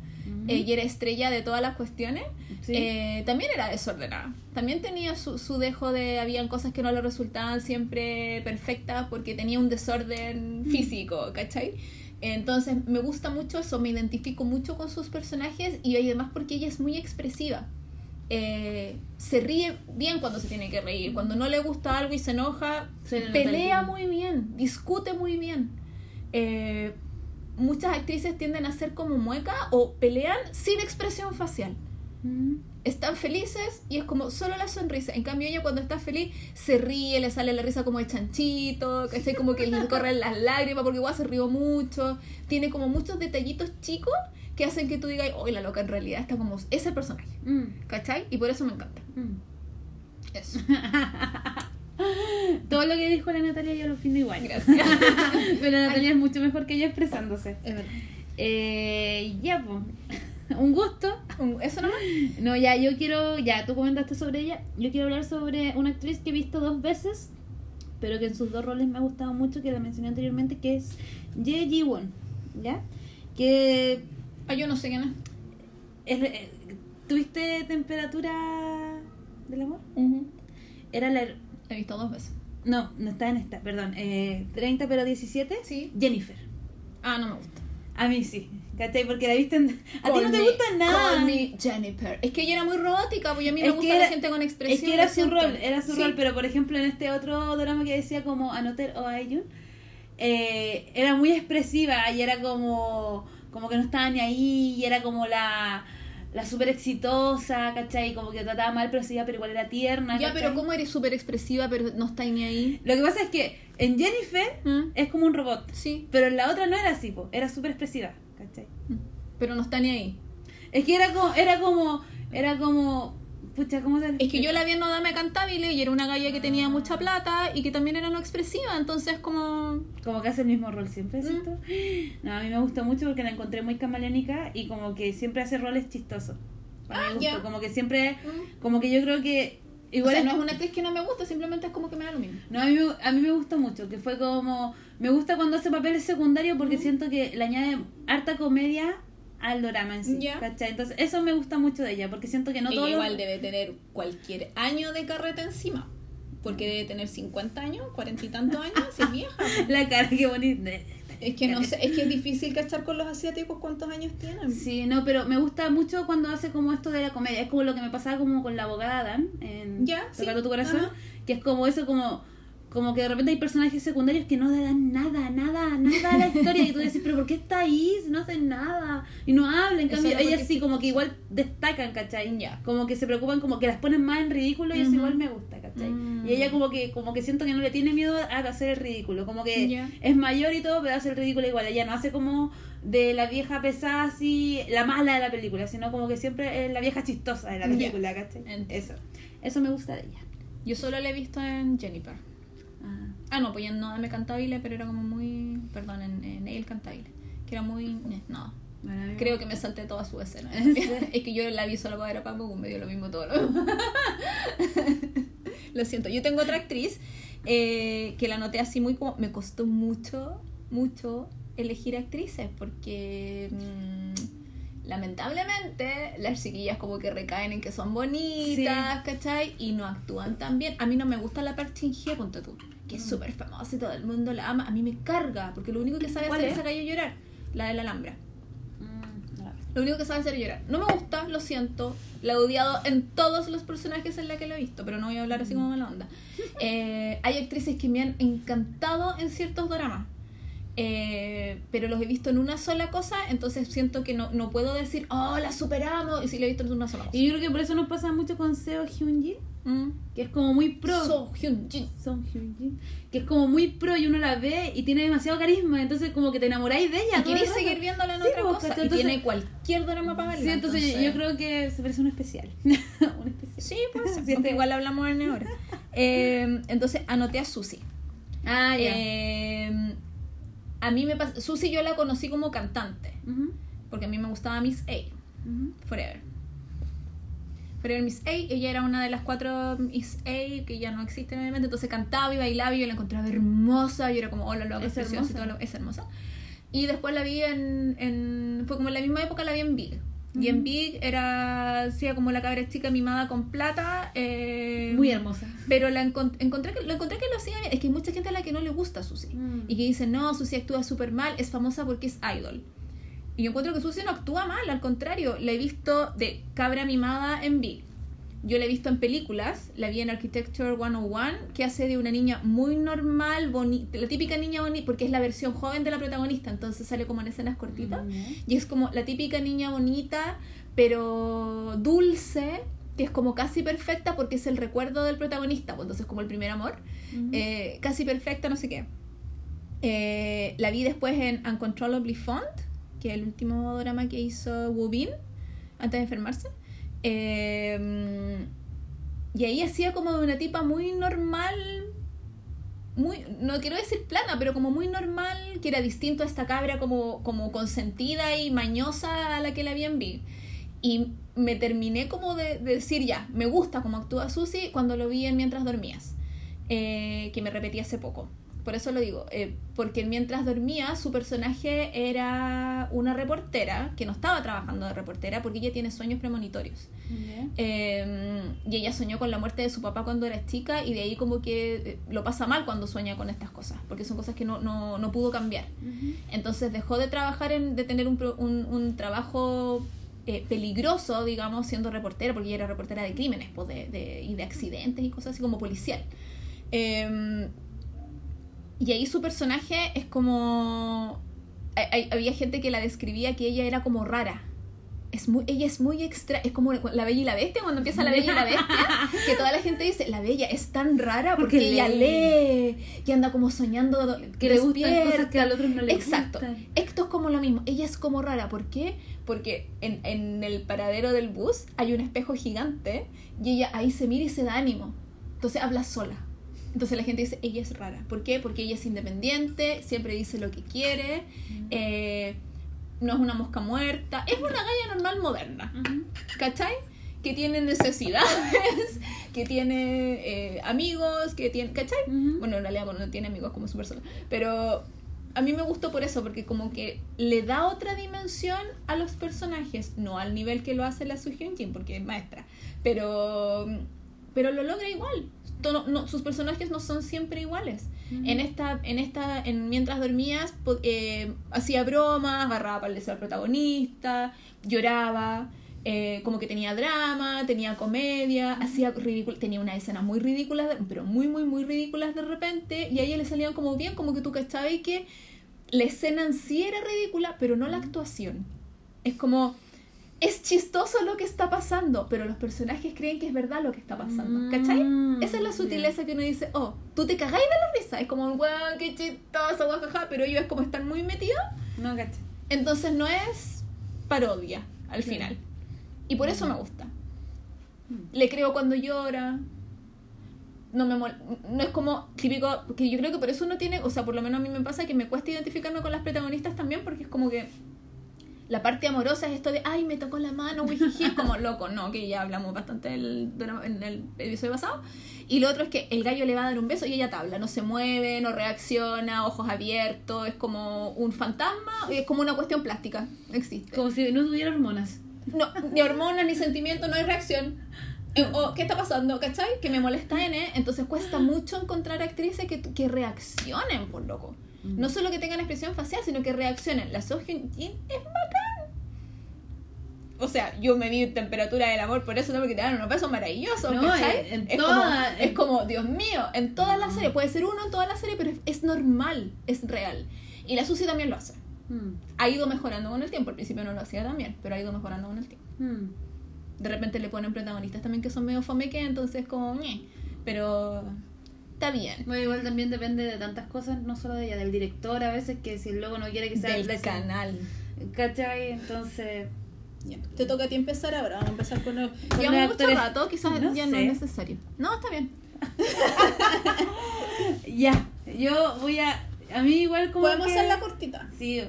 Ujú. ella era estrella de todas las cuestiones, Sí. eh, también era desordenada. También tenía su, su dejo de, habían cosas que no le resultaban siempre perfectas porque tenía un desorden físico, ¿cachai? Entonces me gusta mucho eso, me identifico mucho con sus personajes y además porque ella es muy expresiva. Eh, se ríe bien cuando se tiene que reír, cuando no le gusta algo y se enoja, Se pelea el- muy bien, discute muy bien. Eh, muchas actrices tienden a ser como mueca o pelean sin expresión facial Mm. están felices y es como solo la sonrisa. En cambio, ella cuando está feliz se ríe, le sale la risa como el chanchito, ¿cachai? Como que le [LAUGHS] corren las lágrimas porque igual se rió mucho. Tiene como muchos detallitos chicos que hacen que tú digas, hoy la loca en realidad está como ese personaje, Mm. ¿cachai? Y por eso me encanta. Mm. Eso. [LAUGHS] [LAUGHS] Todo lo que dijo la Natalia yo lo opino igual. Gracias. [LAUGHS] Pero la Natalia es mucho mejor que ella expresándose. Es verdad. Eh, ya, pues. [LAUGHS] Un gusto. Eso nomás. No, ya, yo quiero. Ya, tú comentaste sobre ella. Yo quiero hablar sobre una actriz que he visto dos veces, pero que en sus dos roles me ha gustado mucho, que la mencioné anteriormente, que es Ye Ji-won. ¿Ya? Que. Ah, yo no sé quién es. es- eh, ¿Tuviste temperatura del amor? Era la. He visto dos veces. No, no está en esta, perdón. Eh, 30 pero 17. Sí. Jennifer. Ah, no me gusta. A mí sí. ¿Cachai? Porque la viste en... A ti no te gusta nada. Call me Jennifer. Es que ella era muy robótica, y a mí me gusta la gente con expresión. Es que era su rol, era su Sí. rol, pero por ejemplo en este otro drama que decía como Anoter o Ayun, eh, era muy expresiva y era como, como que no estaba ni ahí y era como la, la súper exitosa, ¿cachai? Como que trataba mal pero sí, pero igual era tierna. Ya, pero ¿cómo eres súper expresiva pero no está ni ahí? Lo que pasa es que en Jennifer ¿Mm? es como un robot, Sí, pero en la otra no era así, po, era súper expresiva, ¿cachai? pero no está ni ahí. Es que era como, era como, era como, pucha, ¿cómo te Es que yo la vi en Nodame Cantabile y era una galla que tenía mucha plata y que también era no expresiva, entonces como... Como que hace el mismo rol siempre, Mm. ¿cierto? No, a mí me gusta mucho porque la encontré muy camaleónica y como que siempre hace roles chistosos. A mí Ah, me gustó, ya. como que siempre, como que yo creo que igual o sea, no es una actriz que no me gusta, simplemente es como que me da lo mismo. no, a mí, me- a mí me gustó mucho, que fue como, me gusta cuando hace papeles secundarios porque siento que le añade harta comedia al drama en sí. ¿cachai? Entonces, eso me gusta mucho de ella, porque siento que no Ella todo lo- igual debe tener cualquier año de carreta encima. Porque debe tener 50 años, 40 y tantos años, si es [LAUGHS] vieja. La cara, qué bonita. Es que no sé, es que es difícil cachar con los asiáticos cuántos años tienen. Sí, no, pero me gusta mucho cuando hace como esto de la comedia. Es como lo que me pasaba como con la abogada Dan en Ya, sí. Tocando tu corazón. Ajá. Que es como eso, como, como que de repente hay personajes secundarios que no le dan nada, nada, nada a la historia. y tú dices, pero ¿por qué está ahí? Si no hacen nada. Y no hablan. En cambio, porque ellas sí como que igual destacan, ¿cachai? Como que se preocupan, como que las ponen más en ridículo y eso igual me gusta, ¿cachai? Mm. Y ella como que, como que siento que no le tiene miedo a hacer el ridículo. Como que es mayor y todo, pero hace el ridículo igual. Ella no hace como de la vieja pesada así, la mala de la película, sino como que siempre es la vieja chistosa de la película, ¿cachai? Entiendo. Eso. Eso me gusta de ella. Yo solo la he visto en Jennifer. Ah. No, pues ya no me cantabile, pero era como muy. Perdón, en, en El cantabile. Que era muy. eh, No. Creo que me salté toda su escena. [LAUGHS] [LAUGHS] es que yo la vi solo para ver a Paco, me dio lo mismo todo lo [LAUGHS] Lo siento. Yo tengo otra actriz eh, que la noté así muy como. Me costó mucho, mucho elegir actrices porque. mm, lamentablemente, las chiquillas como que recaen en que son bonitas, ¿cachai? Y no actúan tan bien. A mí no me gusta la Park Chin Hye, ponte tú, que es Mm. súper famosa y todo el mundo la ama. A mí me carga, porque lo único que sabe ¿Cuál hacer es? sacar yo llorar. La de la Alhambra. Mm, no. Lo único que sabe hacer es llorar. No me gusta, lo siento. La he odiado en todos los personajes en la que lo he visto, pero no voy a hablar así como mala onda. Eh, hay actrices que me han encantado en ciertos dramas. Eh, pero los he visto en una sola cosa, entonces siento que no, no puedo decir, oh, la superamos, y si la he visto en una sola cosa. Y yo creo que por eso nos pasa mucho con Seo Hyun-jin, Mm. que es como muy pro. So Hyun-jin. Song Hyun-jin, que es como muy pro y uno la ve y tiene demasiado carisma, entonces como que te enamoráis de ella. Y queréis seguir viéndola en Sí, otra pues, cosa. y tiene cualquier drama para verla. Sí, entonces, yo- yo creo que se parece un especial. [LAUGHS] un especial. Sí, pues, [LAUGHS] Sí, igual hablamos en ahora. [LAUGHS] Eh, entonces, anoté a Susi. Ah, ya. Eh, a mí me pasa. Susi yo la conocí como cantante. Porque a mí me gustaba Miss A. Forever. Forever Miss A. Ella era una de las cuatro Miss A que ya no existen obviamente. Entonces cantaba y bailaba y yo la encontraba hermosa. Y era como, hola, loca, Es y hermosa. todo lo- es hermosa. Y después la vi en, en. Fue como en la misma época la vi en Big. Y en. Big era. Hacía como la cabra chica mimada con plata. eh, Muy hermosa. Pero la encont- encontré que, lo encontré que lo hacía bien. Es que hay mucha gente a la que no le gusta Susi. Mm. Y que dice, no, Susi actúa súper mal, es famosa porque es idol. Y yo encuentro que Susi no actúa mal, al contrario. La he visto de cabra mimada en Big. Yo la he visto en películas, la vi en Architecture 101, que hace de una niña muy normal, bonita, la típica niña bonita, porque es la versión joven de la protagonista, entonces sale como en escenas cortitas. Mm. Y es como la típica niña bonita, pero dulce, que es como casi perfecta porque es el recuerdo del protagonista, pues entonces como el primer amor. Eh, casi perfecta, no sé qué. Eh, la vi después en Uncontrollably Fond, que es el último drama que hizo Woo Bin antes de enfermarse. Eh, y ahí hacía como de una tipa muy normal, muy, no quiero decir plana, pero como muy normal, que era distinto a esta cabra como, como consentida y mañosa a la que la vi en Big. Y me terminé como de, de decir, ya, me gusta cómo actúa Susie cuando lo vi en Mientras Dormías, eh, que me repetí hace poco. Por eso lo digo, eh, porque en mientras dormía su personaje era una reportera que no estaba trabajando de reportera porque ella tiene sueños premonitorios. Eh, y ella soñó con la muerte de su papá cuando era chica y de ahí como que eh, lo pasa mal cuando sueña con estas cosas, porque son cosas que no, no, no pudo cambiar. Entonces dejó de trabajar, en, de tener un, un, un trabajo eh, peligroso, digamos, siendo reportera, porque ella era reportera de crímenes pues, de, de- y de accidentes y cosas así como policial. Eh, y ahí su personaje es como... hay- había gente que la describía que ella era como rara. Es muy, ella es muy extra, es como la bella y la bestia, cuando empieza la bella y la bestia, [LAUGHS] que toda la gente dice, la bella es tan rara porque, Porque ella lee. que anda como soñando Que le gustan cosas que al otro no le Exacto. gustan. Esto es como lo mismo. Ella es como rara. ¿Por qué? Porque en, en el paradero del bus hay un espejo gigante y ella ahí se mira y se da ánimo. Entonces habla sola. Entonces la gente dice, ella es rara. ¿Por qué? Porque ella es independiente, siempre dice lo que quiere, eh, no es una mosca muerta, es una galla normal moderna. ¿cachai? Que tiene necesidades, [LAUGHS] que tiene eh, amigos, que tiene, ¿cachai? Bueno, en realidad no tiene amigos como súper sola, pero a mí me gustó por eso, porque como que le da otra dimensión a los personajes, no al nivel que lo hace la Su Hyun Jin, porque es maestra, pero, pero lo logra igual. No, sus personajes no son siempre iguales. En esta, en esta, en mientras dormías, eh, hacía bromas, agarraba para el al protagonista, lloraba, eh, como que tenía drama, tenía comedia, hacía ridículo, tenía unas escenas muy ridículas, de- pero muy, muy, muy ridículas de repente, y a ella le salían como bien, como que tú cachabas y que la escena en sí era ridícula, pero no la actuación. Es como, es chistoso lo que está pasando, pero los personajes creen que es verdad lo que está pasando, ¿cachai? Mm, Esa es la sutileza que uno dice, oh, tú te cagáis de la risa, es como, weón, qué chistoso, guajaja, pero ellos es como están muy metidos, No, caché. entonces no es parodia al Sí. final. Y por eso me gusta. Mm. Le creo cuando llora. No me mol- no es como típico, que yo creo que por eso uno tiene, o sea, por lo menos a mí me pasa que me cuesta identificarme con las protagonistas también porque es como que la parte amorosa es esto de, ay, me tocó la mano, wijiji, [LAUGHS] como loco, no, que ya hablamos bastante en el episodio pasado. Y lo otro es que el gallo le va a dar un beso y ella tabla, no se mueve, no reacciona, ojos abiertos, es como un fantasma, es como una cuestión plástica, existe. Como si no tuviera hormonas. No, ni hormonas, ni sentimiento, no hay reacción. Eh, o, ¿Qué está pasando? ¿Cachai? Que me molesta N. Entonces cuesta mucho encontrar actrices que, que reaccionen, por loco. No solo que tengan expresión facial, sino que reaccionen. La Seo Hyun Jin es bacán. O sea, yo me di temperatura del amor por eso, no porque te dan unos besos maravillosos, No, ¿cachai? en- en es, toda- como, es como, Dios mío, en toda la serie, puede ser uno en toda la serie, pero es, es normal, es real. Y la Susi también lo hace. Mm. Ha ido mejorando con el tiempo, al principio no lo hacía también, pero ha ido mejorando con el tiempo Mm. de repente le ponen protagonistas también que son medio fomeque, entonces como. Pero está bien. Bueno, igual también depende de tantas cosas, no solo de ella, del director a veces, que si el logo no quiere que sea Del de ese- canal. ¿Cachai? Entonces. Te toca a ti empezar ahora, vamos a empezar con los... Llevamos mucho rato, quizás No ya no es necesario. No, está bien. [LAUGHS] Ya, yo voy a. A mí igual como. Podemos que- hacerla cortita. Sí.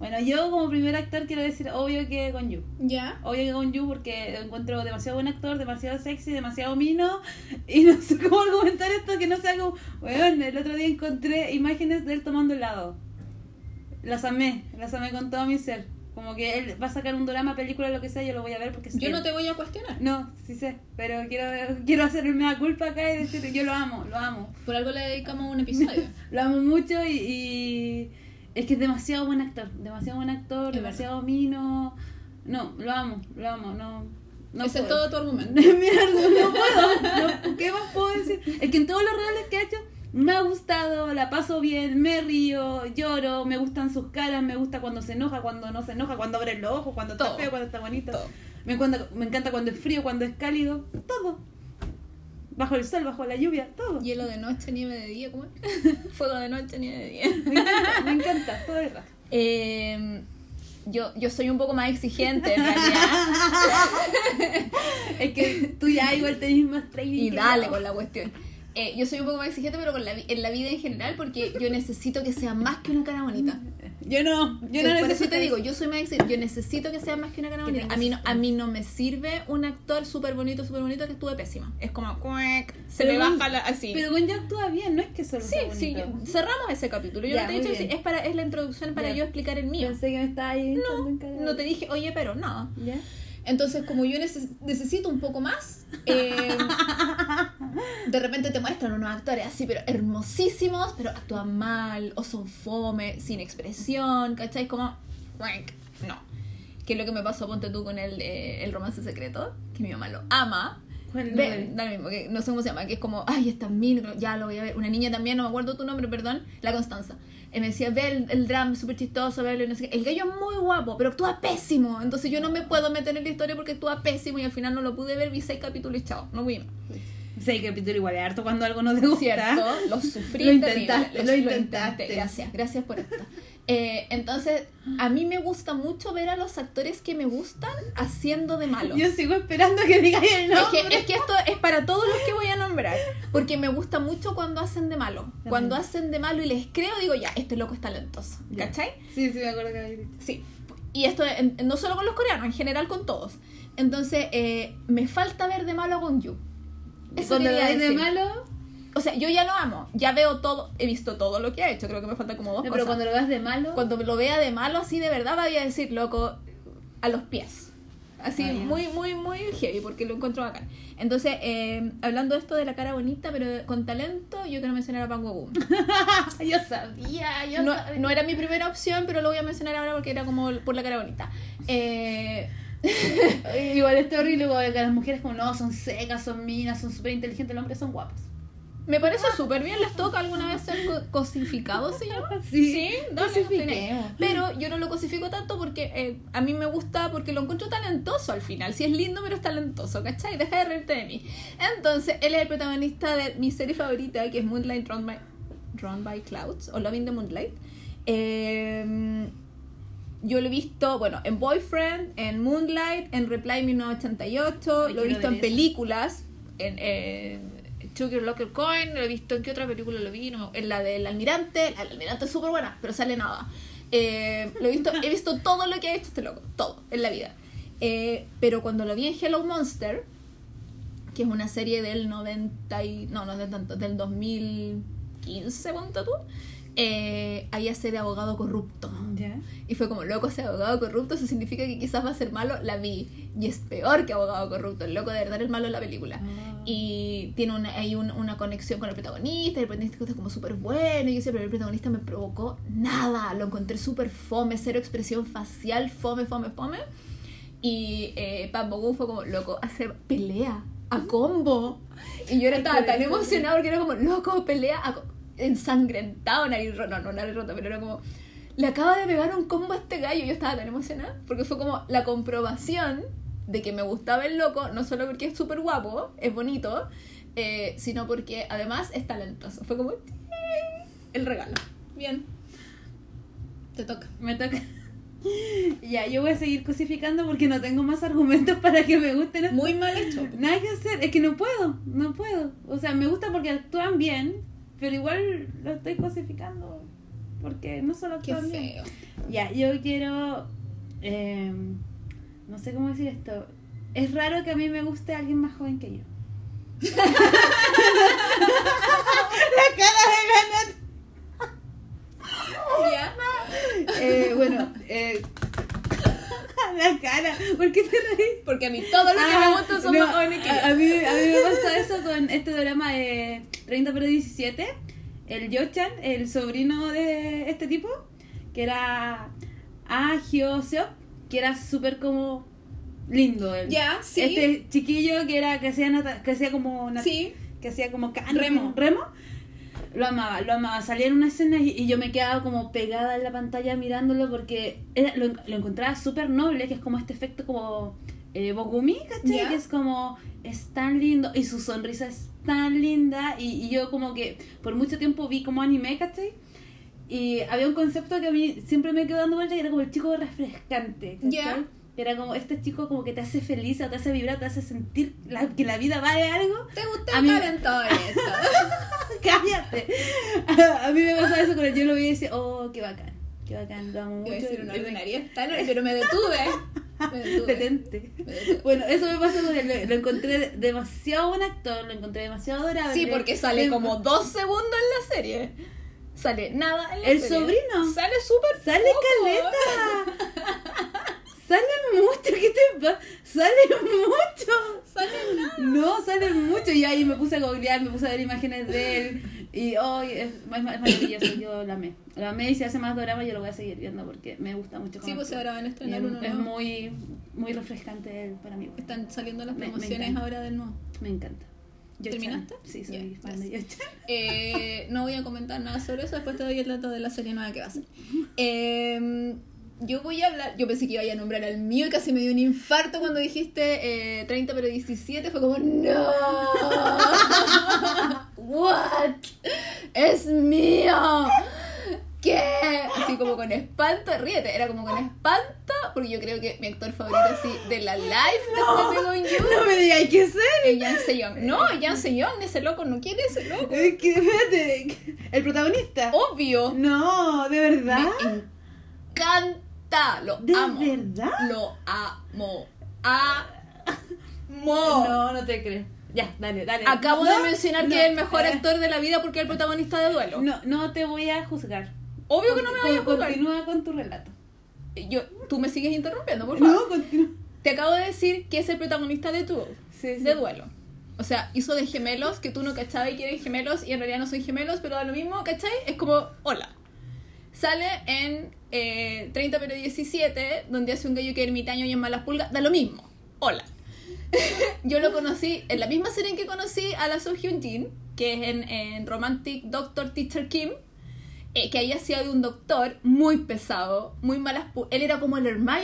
Bueno, yo como primer actor quiero decir, obvio que con Yu. ¿Ya? Obvio que con Yu porque lo encuentro demasiado buen actor, demasiado sexy, demasiado mino. [LAUGHS] Y no sé cómo argumentar esto que no sea como. Bueno, el otro día encontré imágenes de él tomando helado. Las amé, las amé con todo mi ser. Como que él va a sacar un drama, película, lo que sea, yo lo voy a ver porque Yo él. no te voy a cuestionar. No, sí sé, pero quiero, quiero hacerme una culpa acá y decir, yo lo amo, lo amo. Por algo le dedicamos un episodio. [LAUGHS] Lo amo mucho y, y es que es demasiado buen actor, demasiado buen actor, Es demasiado mino. No, lo amo, lo amo, no. no Ese es todo tu argumento. [LAUGHS] Mira, no puedo, no, ¿qué más puedo decir? Es que en todos los reales que ha hecho me ha gustado, la paso bien, me río, lloro, me gustan sus caras, me gusta cuando se enoja, cuando no se enoja, cuando abre los ojos, cuando está feo, cuando está bonito. Todo. Me encanta, me encanta cuando es frío, cuando es cálido, todo. Bajo el sol, bajo la lluvia, todo. Hielo de noche, nieve de día, ¿cómo es? [LAUGHS] Fuego de noche, nieve de día. Me encanta, me encanta, todo el rato. Eh, yo, yo soy un poco más exigente en realidad. [LAUGHS] Es que tú ya igual tenés más training. y dale con la cuestión. Eh, yo soy un poco más exigente, pero con la, en la vida en general, porque yo necesito que sea más que una cara bonita. Yo no, yo no Por eso necesito te digo, yo soy más exigente. Yo necesito que sea más que una cara bonita. A mí, no, a mí no me sirve un actor súper bonito, súper bonito que estuve pésima. Es como, cuec, se Pero me baja la, así. Pero con ya actúa bien, no es que solo sí, sea sí, cerramos ese capítulo. Yo Ya, no te he dicho, bien. es, para, es la introducción para Ya. yo explicar el mío. Pensé que me estaba ahí cara. No te dije, oye, pero no. ¿Ya? Entonces, como yo neces- necesito un poco más, eh, [LAUGHS] de repente te muestran unos actores así, pero hermosísimos, pero actúan mal, o son fome, sin expresión, ¿cachai? Como, no. Que es lo que me pasó, ponte tú, con el, eh, el romance secreto, que mi mamá lo ama. ¿Cuál Ve, da lo mismo, que no sé cómo se llama, que es como, ay, esta es mil, ya lo voy a ver. Una niña también, no me acuerdo tu nombre, perdón, la Constanza. Eh, me decía, ve el, el drama, súper chistoso, ve no sé qué. El gallo es muy guapo, pero actúa pésimo. Entonces yo no me puedo meter en la historia porque actúa pésimo y al final no lo pude ver, vi seis capítulos y chao, no. Sí, el capítulo igual es harto cuando algo no te gusta. ¿Cierto? Lo [LAUGHS] sufrí. Lo intentaste, lo intentaste. intenté. Gracias, gracias por esto. Eh, entonces, a mí me gusta mucho ver a los actores que me gustan haciendo de malos. Yo sigo esperando que digas el Es nombre. que, es que esto es para todos los que voy a nombrar. Porque me gusta mucho cuando hacen de malo. Cuando hacen de malo y les creo, digo, ya, este loco es talentoso. Ya. ¿Cachai? Sí, sí, me acuerdo que dicho. Sí. Y esto en- no solo con los coreanos, en general con todos. Entonces, eh, me falta ver de malo a Gon Yu. Eso Cuando ves de malo, O sea, yo ya lo amo. Ya veo todo. He visto todo lo que ha hecho. Creo que me falta como dos No, cosas. pero cuando lo veas de malo. Cuando lo vea de malo, así de verdad, vaya a decir, loco, a los pies. Así, muy, muy, muy heavy, porque lo encuentro bacán. Entonces, eh, hablando de esto de la cara bonita, pero con talento, yo quiero mencionar a Pango Boom. [LAUGHS] yo sabía, yo No, sabía. no era mi primera opción, pero lo voy a mencionar ahora porque era como por la cara bonita. Eh, [LAUGHS] Igual es horrible porque las mujeres como no, son secas, son minas, son súper inteligentes, los hombres son guapos. me parece súper bien. ¿Les toca alguna vez ser co- cosificado, se llama? [LAUGHS] Sí, dale, cosifiquemos. tenés. Pero yo no lo cosifico tanto porque eh, a mí me gusta porque lo encuentro talentoso al final. Si es lindo, pero es talentoso, ¿cachai? Deja de reírte de mí. Entonces, él es el protagonista de mi serie favorita, que es Moonlight Run by, Run by Clouds, o Loving the Moonlight. Eh, yo lo he visto, bueno, en Boyfriend, en Moonlight, en Reply 1988, Ay, lo he visto en eso. películas, en, Took Your Locker Coin, lo he visto en qué otra película lo vi, No, en la del Almirante, la del Almirante es súper buena, pero sale nada. Eh, lo he visto, he visto todo lo que ha hecho este loco, todo en la vida. Eh, pero cuando lo vi en Hello Monster, que es una serie del 90 y, no, no de tanto, del 2015, ¿cuánto tú? Eh, hace de abogado corrupto. ¿Ya? Y fue como, loco, ese abogado corrupto, eso significa que quizás va a ser malo. La vi. Y es peor que abogado corrupto. El loco de verdad es el malo en la película. Ah. Y tiene una, hay un- una conexión con el protagonista. El protagonista es como súper bueno. Y yo pero el protagonista me provocó nada. Lo encontré súper fome, cero expresión facial, fome, fome, fome. Y eh, Pam Bogu fue como, loco, hace pelea a combo. Y yo era, estaba tan emocionada porque era como, loco, pelea a co- ensangrentado, nariz rota, no, no nariz rota, pero era como, le acaba de pegar un combo a este gallo. Yo estaba tan emocionada porque fue como la comprobación de que me gustaba el loco, no solo porque es súper guapo, es bonito, eh, sino porque además es talentoso. Fue como, el regalo. Bien. Te toca. Me toca. [LAUGHS] Ya, yo voy a seguir cosificando porque no tengo más argumentos [LAUGHS] para que me gusten. Muy mal hecho. Nada que hacer, es que no puedo, no puedo. O sea, me gusta porque actúan bien, pero igual lo estoy cosificando porque no solo Qué actúan bien. Ya, yo quiero. eh, no sé cómo decir esto. Es raro que a mí me guste alguien más joven que yo. La cara de Ya. Gana. Eh, bueno, eh, la cara. ¿Por qué te reís? Porque a mí todo lo que Ah, me gusta son no, más jóvenes que yo. a, a mí, a mí me pasa eso con este drama de 30 pero 17. El Yochan, el sobrino de este tipo, que era Ah Hyo que era súper como lindo él. Ya, sí. Este chiquillo que era que hacía que hacía como Sí. que hacía como can- Remo. remo lo amaba, lo amaba. Salía en una escena y, y yo me quedaba como pegada en la pantalla mirándolo porque era, lo, lo encontraba súper noble, que es como este efecto como eh, Bogumi, ¿cachai? Ya. Que es como, es tan lindo y su sonrisa es tan linda y, y yo como que por mucho tiempo vi como anime, ¿cachai? Y había un concepto que a mí siempre me quedó dando vuelta y era como el chico refrescante, ¿cachai? Ya. Era como este chico como que te hace feliz, o te hace vibrar, te hace sentir la- que la vida vale algo. ¿Te gusta A mí- todo esto? [LAUGHS] ¡Cállate! A, a mí me pasaba eso él. Yo lo vi y decía, oh, qué bacán. Qué bacán, lo amo mucho. Iba a decir una ordinaria, pero me detuve. [LAUGHS] Detente. Bueno, eso me pasó con él. Lo, lo encontré demasiado buen actor, lo encontré demasiado adorable. Sí, porque sale como dos segundos en la serie. Sale nada en la ¿El serie. sobrino? Sale súper ¡Sale poco. caleta! [LAUGHS] ¡Sale mucho! ¿Qué te pasa? ¡Sale mucho! Sale nada. No, sale mucho. Y ahí me puse a googlear, me puse a ver imágenes de él. Y hoy es, es maravilloso. Yo lo amé. Lo amé y si hace más drama yo lo voy a seguir viendo porque me gusta mucho. Sí, pues ahora van a estrenar es, uno es muy, muy refrescante él para mí. Están saliendo las promociones ahora del nuevo. Me encanta. ¿Terminaste? Sí, soy. [LAUGHS] Eh, no voy a comentar nada sobre eso, después te doy el dato de la serie nueva que va a ser. Eh, [LAUGHS] yo voy a hablar, yo pensé que iba a nombrar al mío y casi me dio un infarto cuando dijiste eh, 30 pero 17, fue como, no, [LAUGHS] what, es mío, ¿qué? Así como con espanto, ríete, era como con espanto, porque yo creo que mi actor favorito así de la life después de Don Yu No me digas qué ser. es Yang Se-young. No, Yang Se-young, ese loco no quiere ese loco. Es que, espérate, el protagonista. Obvio. No, de verdad. Me encanta. Lo ¿De amo. verdad? Lo amo. Amo. No, no te creo. Ya, dale, dale. Acabo No, de mencionar no, que es el mejor eh, actor de la vida porque es el protagonista de duelo. No, no te voy a juzgar. Obvio que no me voy a juzgar. Continúa con tu relato. Yo, tú me sigues interrumpiendo, por favor. No, continúa. Te acabo de decir que es el protagonista de tu Sí, sí. de duelo. O sea, hizo de gemelos que tú no cachabas y que eran gemelos y en realidad no son gemelos, pero da lo mismo, ¿cachai? Es como, hola. Sale en eh, 30 pero 17, donde hace un gallo que ermitaño y en malas pulgas, da lo mismo. Hola. [LAUGHS] Yo lo conocí en la misma serie en que conocí a la So Hyun Jin, que es en, en Romantic Doctor Teacher Kim, eh, que ahí hacía de un doctor muy pesado, muy malas pu- Él era como el Hermione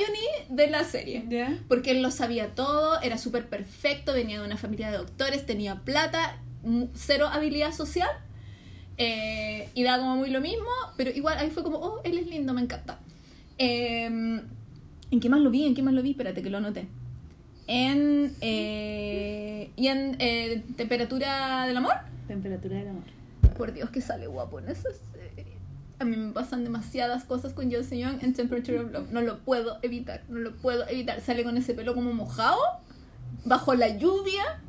de la serie. ¿Ya? Porque él lo sabía todo, era súper perfecto, venía de una familia de doctores, tenía plata, cero habilidad social. Eh, y daba como muy lo mismo, pero igual ahí fue como, oh, él es lindo, me encanta. Eh, ¿En qué más lo vi? ¿En qué más lo vi? Espérate que lo anoté. En. eh, y en eh, Temperatura del Amor. Temperatura del amor. Por Dios, que sale guapo en esa serie. A mí me pasan demasiadas cosas con Joe Young en Temperature of Love. No lo puedo evitar, no lo puedo evitar. Sale con ese pelo como mojado, bajo la lluvia,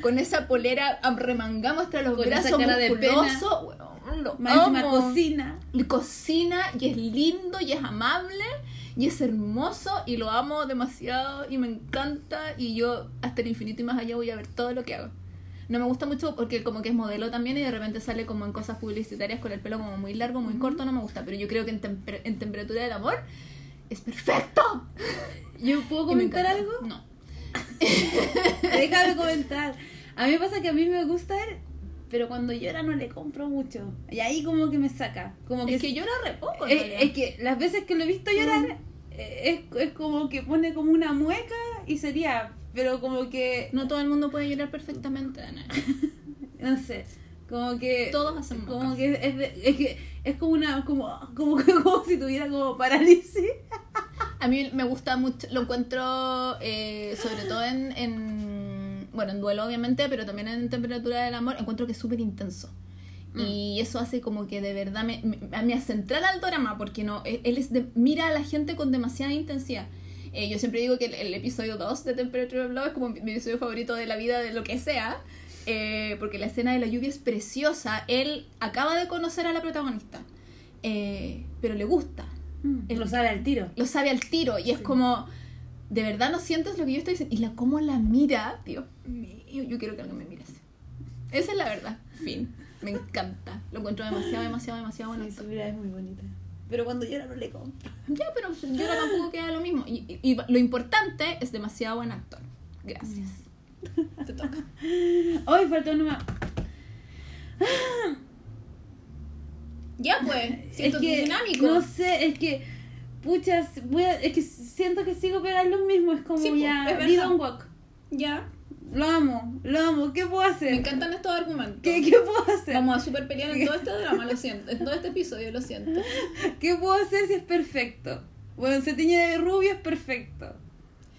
con esa polera remangada hasta los Con brazos cara de musculoso. Weón, lo amo. cocina. Y cocina y es lindo y es amable y es hermoso y lo amo demasiado y me encanta y yo hasta el infinito y más allá voy a ver todo lo que hago. No me gusta mucho porque como que es modelo también y de repente sale como en cosas publicitarias con el pelo como muy largo, muy corto, no me gusta, pero yo creo que en, temper- en temperatura del amor es perfecto. ¿Yo puedo [LAUGHS] comentar algo? No. [LAUGHS] Déjame comentar. A mí me pasa que a mí me gusta él, pero cuando llora no le compro mucho. Y ahí como que me saca. Como que Es que llora re poco. es, es que las veces que lo he visto llorar eh, es, es como que pone como una mueca y sería, pero como que No todo el mundo puede llorar perfectamente, Ana. [LAUGHS] no sé, como que Todos hacemos como que es, de- es que es como una como como [LAUGHS] como si tuviera como parálisis. A mí me gusta mucho, lo encuentro eh, sobre todo en, en, bueno, en duelo obviamente, pero también en temperatura del amor, encuentro que es súper intenso. Y eso hace como que de verdad me, me, me hace entrar al drama, porque no, él él es de- mira a la gente con demasiada intensidad. Eh, yo siempre digo que el, el episodio 2 de Temperature of Love es como mi, mi episodio favorito de la vida, de lo que sea, eh, porque la escena de la lluvia es preciosa. Él acaba de conocer a la protagonista, eh, pero le gusta Él lo sabe al tiro. lo sabe al tiro y es como de verdad no sientes lo que yo estoy diciendo y la cómo la mira Dios mío yo quiero que alguien me mire así. Esa es la verdad. Fin. Me encanta. Lo encuentro demasiado demasiado demasiado bueno Sí, su mirada es muy bonita. Pero cuando llora no le compro. ya pero yo ahora tampoco queda lo mismo. Y, y- y lo importante es demasiado buen actor. Gracias. [LAUGHS] Te toca. Hoy falta uno más. Ya pues siento es que dinámico No sé, es que puchas, voy a- es que siento que sigo pegando lo mismo, es como Sí, ya. Don't Walk. ya Lo amo, lo amo, ¿qué puedo hacer? me encantan estos argumentos ¿Qué, ¿Qué puedo hacer? vamos a super pelear en todo este drama lo siento en todo este episodio lo siento [LAUGHS] ¿Qué puedo hacer si es perfecto? Bueno, se tiñe de rubio, es perfecto.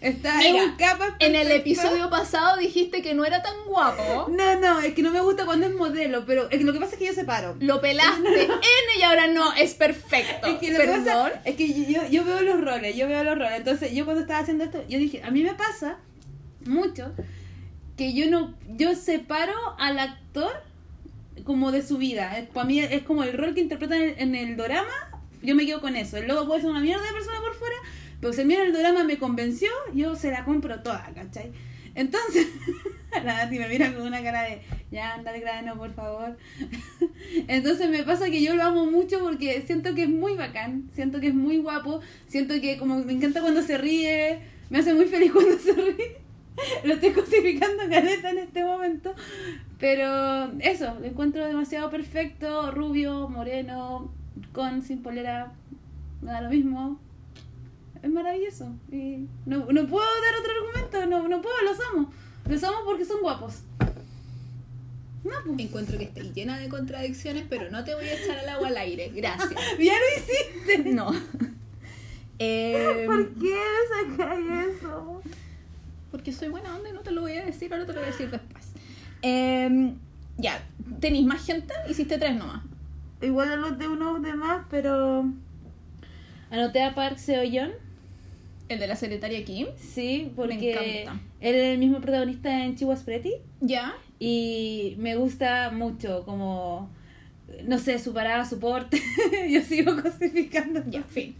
Está Mira, en un capa En el episodio pasado dijiste que no era tan guapo. No, no, es que no me gusta cuando es modelo, pero es que lo que pasa es que yo separo. Lo pelaste N y ahora no, es perfecto. Es que lo que Perdón. pasa es que yo, yo veo los roles, yo veo los roles. Entonces, yo cuando estaba haciendo esto, yo dije, a mí me pasa mucho que yo no, yo separo al actor como de su vida. Es- Para mí es como el rol que interpreta en el, en el drama, yo me quedo con eso. El logo puede ser una mierda de persona por fuera, pero si a mí en el drama me convenció, yo se la compro toda, ¿cachai? Entonces, [LAUGHS] la me mira con una cara de, ya anda al grano, por favor. [LAUGHS] Entonces me pasa que yo lo amo mucho porque siento que es muy bacán, siento que es muy guapo, siento que como me encanta cuando se ríe, me hace muy feliz [LAUGHS] cuando se ríe. Lo estoy cosificando caleta en este momento. Pero eso, lo encuentro demasiado perfecto, rubio, moreno, con, sin polera, me da lo mismo. Es maravilloso. Y no, no puedo dar otro argumento, no, no puedo, los amo. Los amo porque son guapos. No, pues. Encuentro que estoy llena de contradicciones, pero no te voy a echar al agua al aire. Gracias. [LAUGHS] Ya lo hiciste. No. [LAUGHS] Eh, ¿Por qué sacáis eso? porque soy buena onda y no te lo voy a decir, ahora te lo voy a decir después. Eh, ya, ¿tenéis más gente? Hiciste tres nomás. Igual anoté unos demás, pero. Anoté a Park Seo Yeon. El de la secretaria Kim. Sí, porque él es el mismo protagonista en Chihuahua Pretty. Ya. Y me gusta mucho, como, no sé, su parada, su porte. [LAUGHS] Yo sigo cosificando. Ya, fin.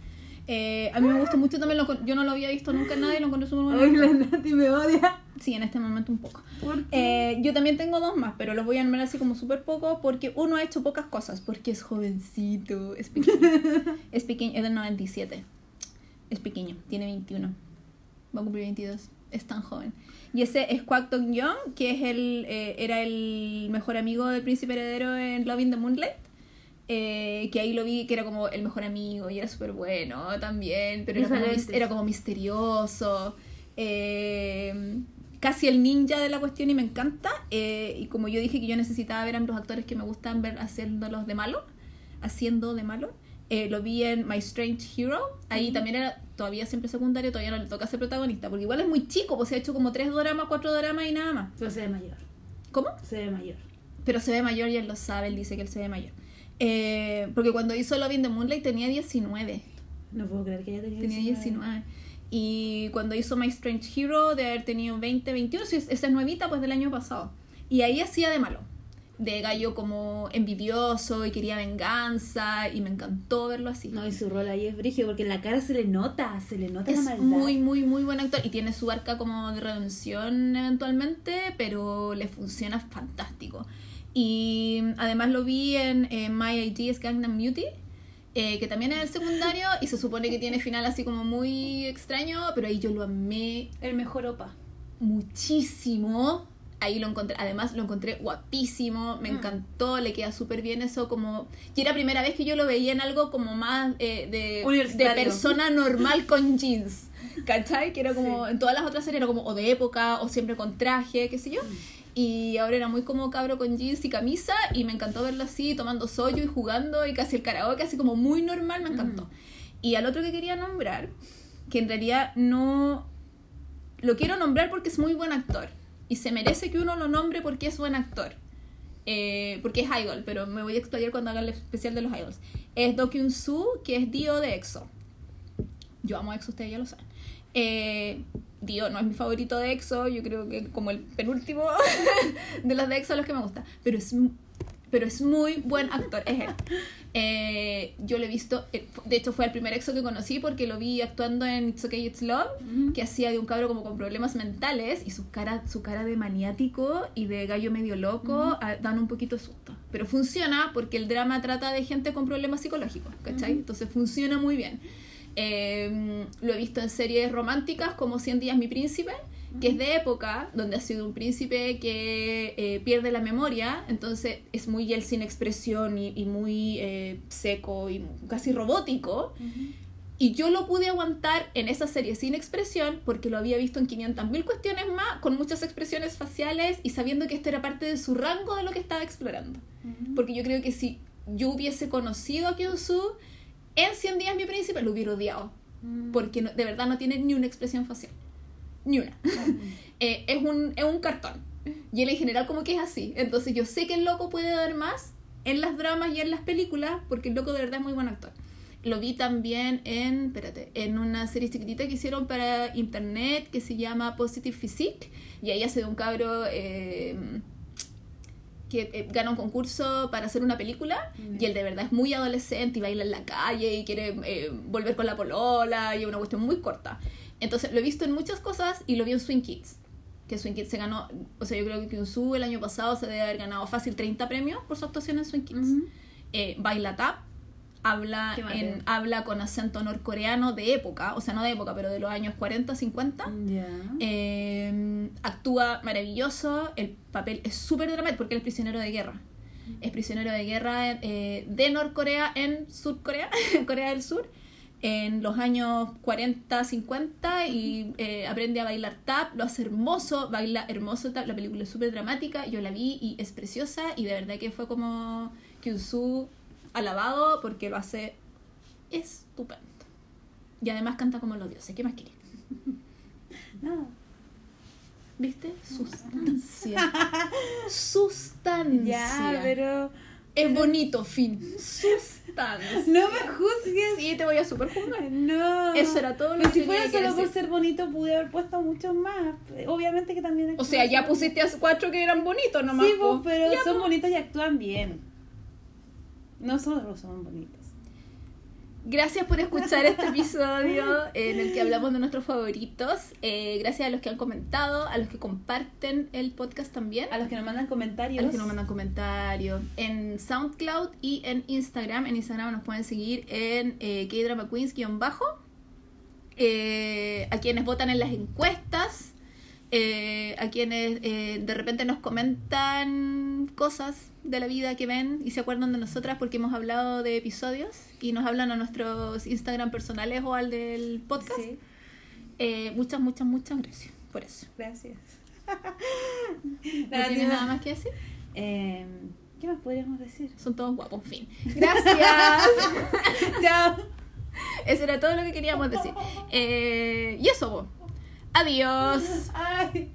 Eh, a mí me gustó mucho también, lo yo no lo había visto nunca nadie, lo encontré súper bueno. La Nati me odia. Sí, en este momento un poco. ¿Por qué? Eh, yo también tengo dos más, pero los voy a nombrar así como súper poco porque uno ha hecho pocas cosas, porque es jovencito, es pequeño. [LAUGHS] es pequeño, es del 97. Es pequeño, tiene 21. Va a cumplir 22. Es tan joven. Y ese es Kwak Dong Young, que es el, eh, era el mejor amigo del príncipe heredero en Love in the Moonlight. Eh, que ahí lo vi que era como el mejor amigo y era súper bueno también, pero era como, era misterioso. eh, casi el ninja de la cuestión y me encanta. eh, y como yo dije que yo necesitaba ver a los actores que me gustan ver haciéndolos de malo, haciendo de malo, eh, lo vi en My Strange Hero. Ahí también era todavía siempre secundario, todavía no le toca ser protagonista, porque igual es muy chico, pues se ha hecho como tres dramas, cuatro dramas y nada más. Pero se ve mayor. ¿Cómo? Se ve mayor. Pero se ve mayor y él lo sabe, él dice que él se ve mayor. Eh, porque cuando hizo Love in the Moonlight tenía 19. No puedo creer que haya tenido Tenía 19. Y cuando hizo My Strange Hero, de haber tenido 20, 21, sí, esa es nuevita, pues del año pasado. Y ahí hacía de malo. De gallo como envidioso y quería venganza. Y me encantó verlo así. No, y su rol ahí es brigio, porque en la cara se le nota, se le nota es la maldad. muy, muy, muy buen actor. Y tiene su arca como de redención eventualmente, pero le funciona fantástico. Y además lo vi en, eh, My ID is Gangnam Beauty, eh, que también es el secundario y se supone que tiene final así como muy extraño, pero ahí yo lo amé El mejor opa. muchísimo. Ahí lo encontré, además lo encontré guapísimo, me Mm. encantó, le queda súper bien eso como... Y era primera vez que yo lo veía en algo como más eh, de, de persona normal [LAUGHS] con jeans, ¿cachai? Que era como, Sí. en todas las otras series era como o de época o siempre con traje, qué sé yo. Y ahora era muy como cabro con jeans y camisa y me encantó verlo así, tomando sollo y jugando y casi el karaoke, así como muy normal, me encantó. Y al otro que quería nombrar, que en realidad no... Lo quiero nombrar porque es muy buen actor. Se merece que uno lo nombre porque es buen actor. Eh, porque es idol, pero me voy a explayar cuando haga el especial de los idols. Es Do Kyun Soo, que es Dio de EXO. Yo amo a EXO, ustedes ya lo saben. Eh, Dio no es mi favorito de EXO, yo creo que como el penúltimo [LAUGHS] de los de EXO los que me gusta. Pero es, pero es muy buen actor, es él. Eh, yo lo he visto, eh, de hecho fue el primer EXO que conocí porque lo vi actuando en It's Okay, It's Love, que hacía de un cabro como con problemas mentales y su cara, su cara de maniático y de gallo medio loco ah, dan un poquito de susto. Pero funciona porque el drama trata de gente con problemas psicológicos, ¿cachai? Entonces funciona muy bien. Eh, lo he visto en series románticas como 100 días mi príncipe, que es de época, donde ha sido un príncipe que eh, pierde la memoria, entonces es muy él sin expresión y, y muy eh, seco y casi robótico. Y yo lo pude aguantar en esa serie sin expresión porque lo había visto en 500.000 cuestiones más, con muchas expresiones faciales y sabiendo que esto era parte de su rango de lo que estaba explorando. Porque yo creo que si yo hubiese conocido a Kyung-soo en 100 días mi príncipe, lo hubiera odiado. Porque no- de verdad no tiene ni una expresión facial. Ni una. [LAUGHS] Eh, es, un, es un cartón. Y él en general como que es así. Entonces yo sé que el loco puede dar más en las dramas y en las películas porque el loco de verdad es muy buen actor. Lo vi también en, espérate, en una serie chiquitita que hicieron para internet que se llama Positive Physique. Y ahí hace de un cabro eh, que eh, gana un concurso para hacer una película Mm. y él de verdad es muy adolescente y baila en la calle y quiere eh, volver con la polola y es una cuestión muy corta. Entonces lo he visto en muchas cosas y lo vi en Swing Kids. Que Swing Kids se ganó, o sea, yo creo que Kyung-soo el año pasado se debe haber ganado fácil 30 premios por su actuación en Swing Kids. Eh, baila tap, habla, en, habla con acento norcoreano de época, o sea, no de época, pero de los años 40, 50. Ya. Eh, actúa maravilloso, el papel es súper dramático porque él es prisionero de guerra. Es prisionero de guerra eh, de Norcorea en Surcorea, en [LAUGHS] Corea del Sur, en los años 40, 50 y eh, aprende a bailar tap, lo hace hermoso, baila hermoso tap, la película es súper dramática, yo la vi y es preciosa y de verdad que fue como Kyusoo alabado porque lo hace estupendo. Y además canta como los dioses, ¿qué más quieres? [LAUGHS] No. ¿Viste? [LAUGHS] Sustancia. [LAUGHS] Sustancia. Ya, pero. Es bonito, fin. Sustancia. No me juzgues. Sí, te voy a super juzgar. No. Eso era todo lo Pero que si fuera solo por ser bonito, pude haber puesto muchos más. Obviamente que también. O sea, ya pusiste a cuatro que eran bonitos nomás. Sí, pero Ya, son bonitos y actúan bien. No solo son bonitos. Gracias por escuchar este [LAUGHS] episodio en el que hablamos de nuestros favoritos. Eh, gracias a los que han comentado, a los que comparten el podcast también. A los que nos mandan comentarios. A los que nos mandan comentarios en SoundCloud y en Instagram. En Instagram nos pueden seguir en eh, K-Drama Queens-bajo. Eh, a quienes votan en las encuestas. eh, a quienes eh, de repente nos comentan cosas de la vida que ven y se acuerdan de nosotras porque hemos hablado de episodios y nos hablan a nuestros Instagram personales o al del podcast. Sí, Eh, muchas, muchas, muchas gracias por eso. gracias. [LAUGHS] ¿No tienes tiene- nada más que decir? Eh, ¿Qué más podríamos decir? Son todos guapos, en fin. [LAUGHS] Gracias. [LAUGHS] Chao. Eso era todo lo que queríamos decir. Eh, y eso, po. Adiós. Ay.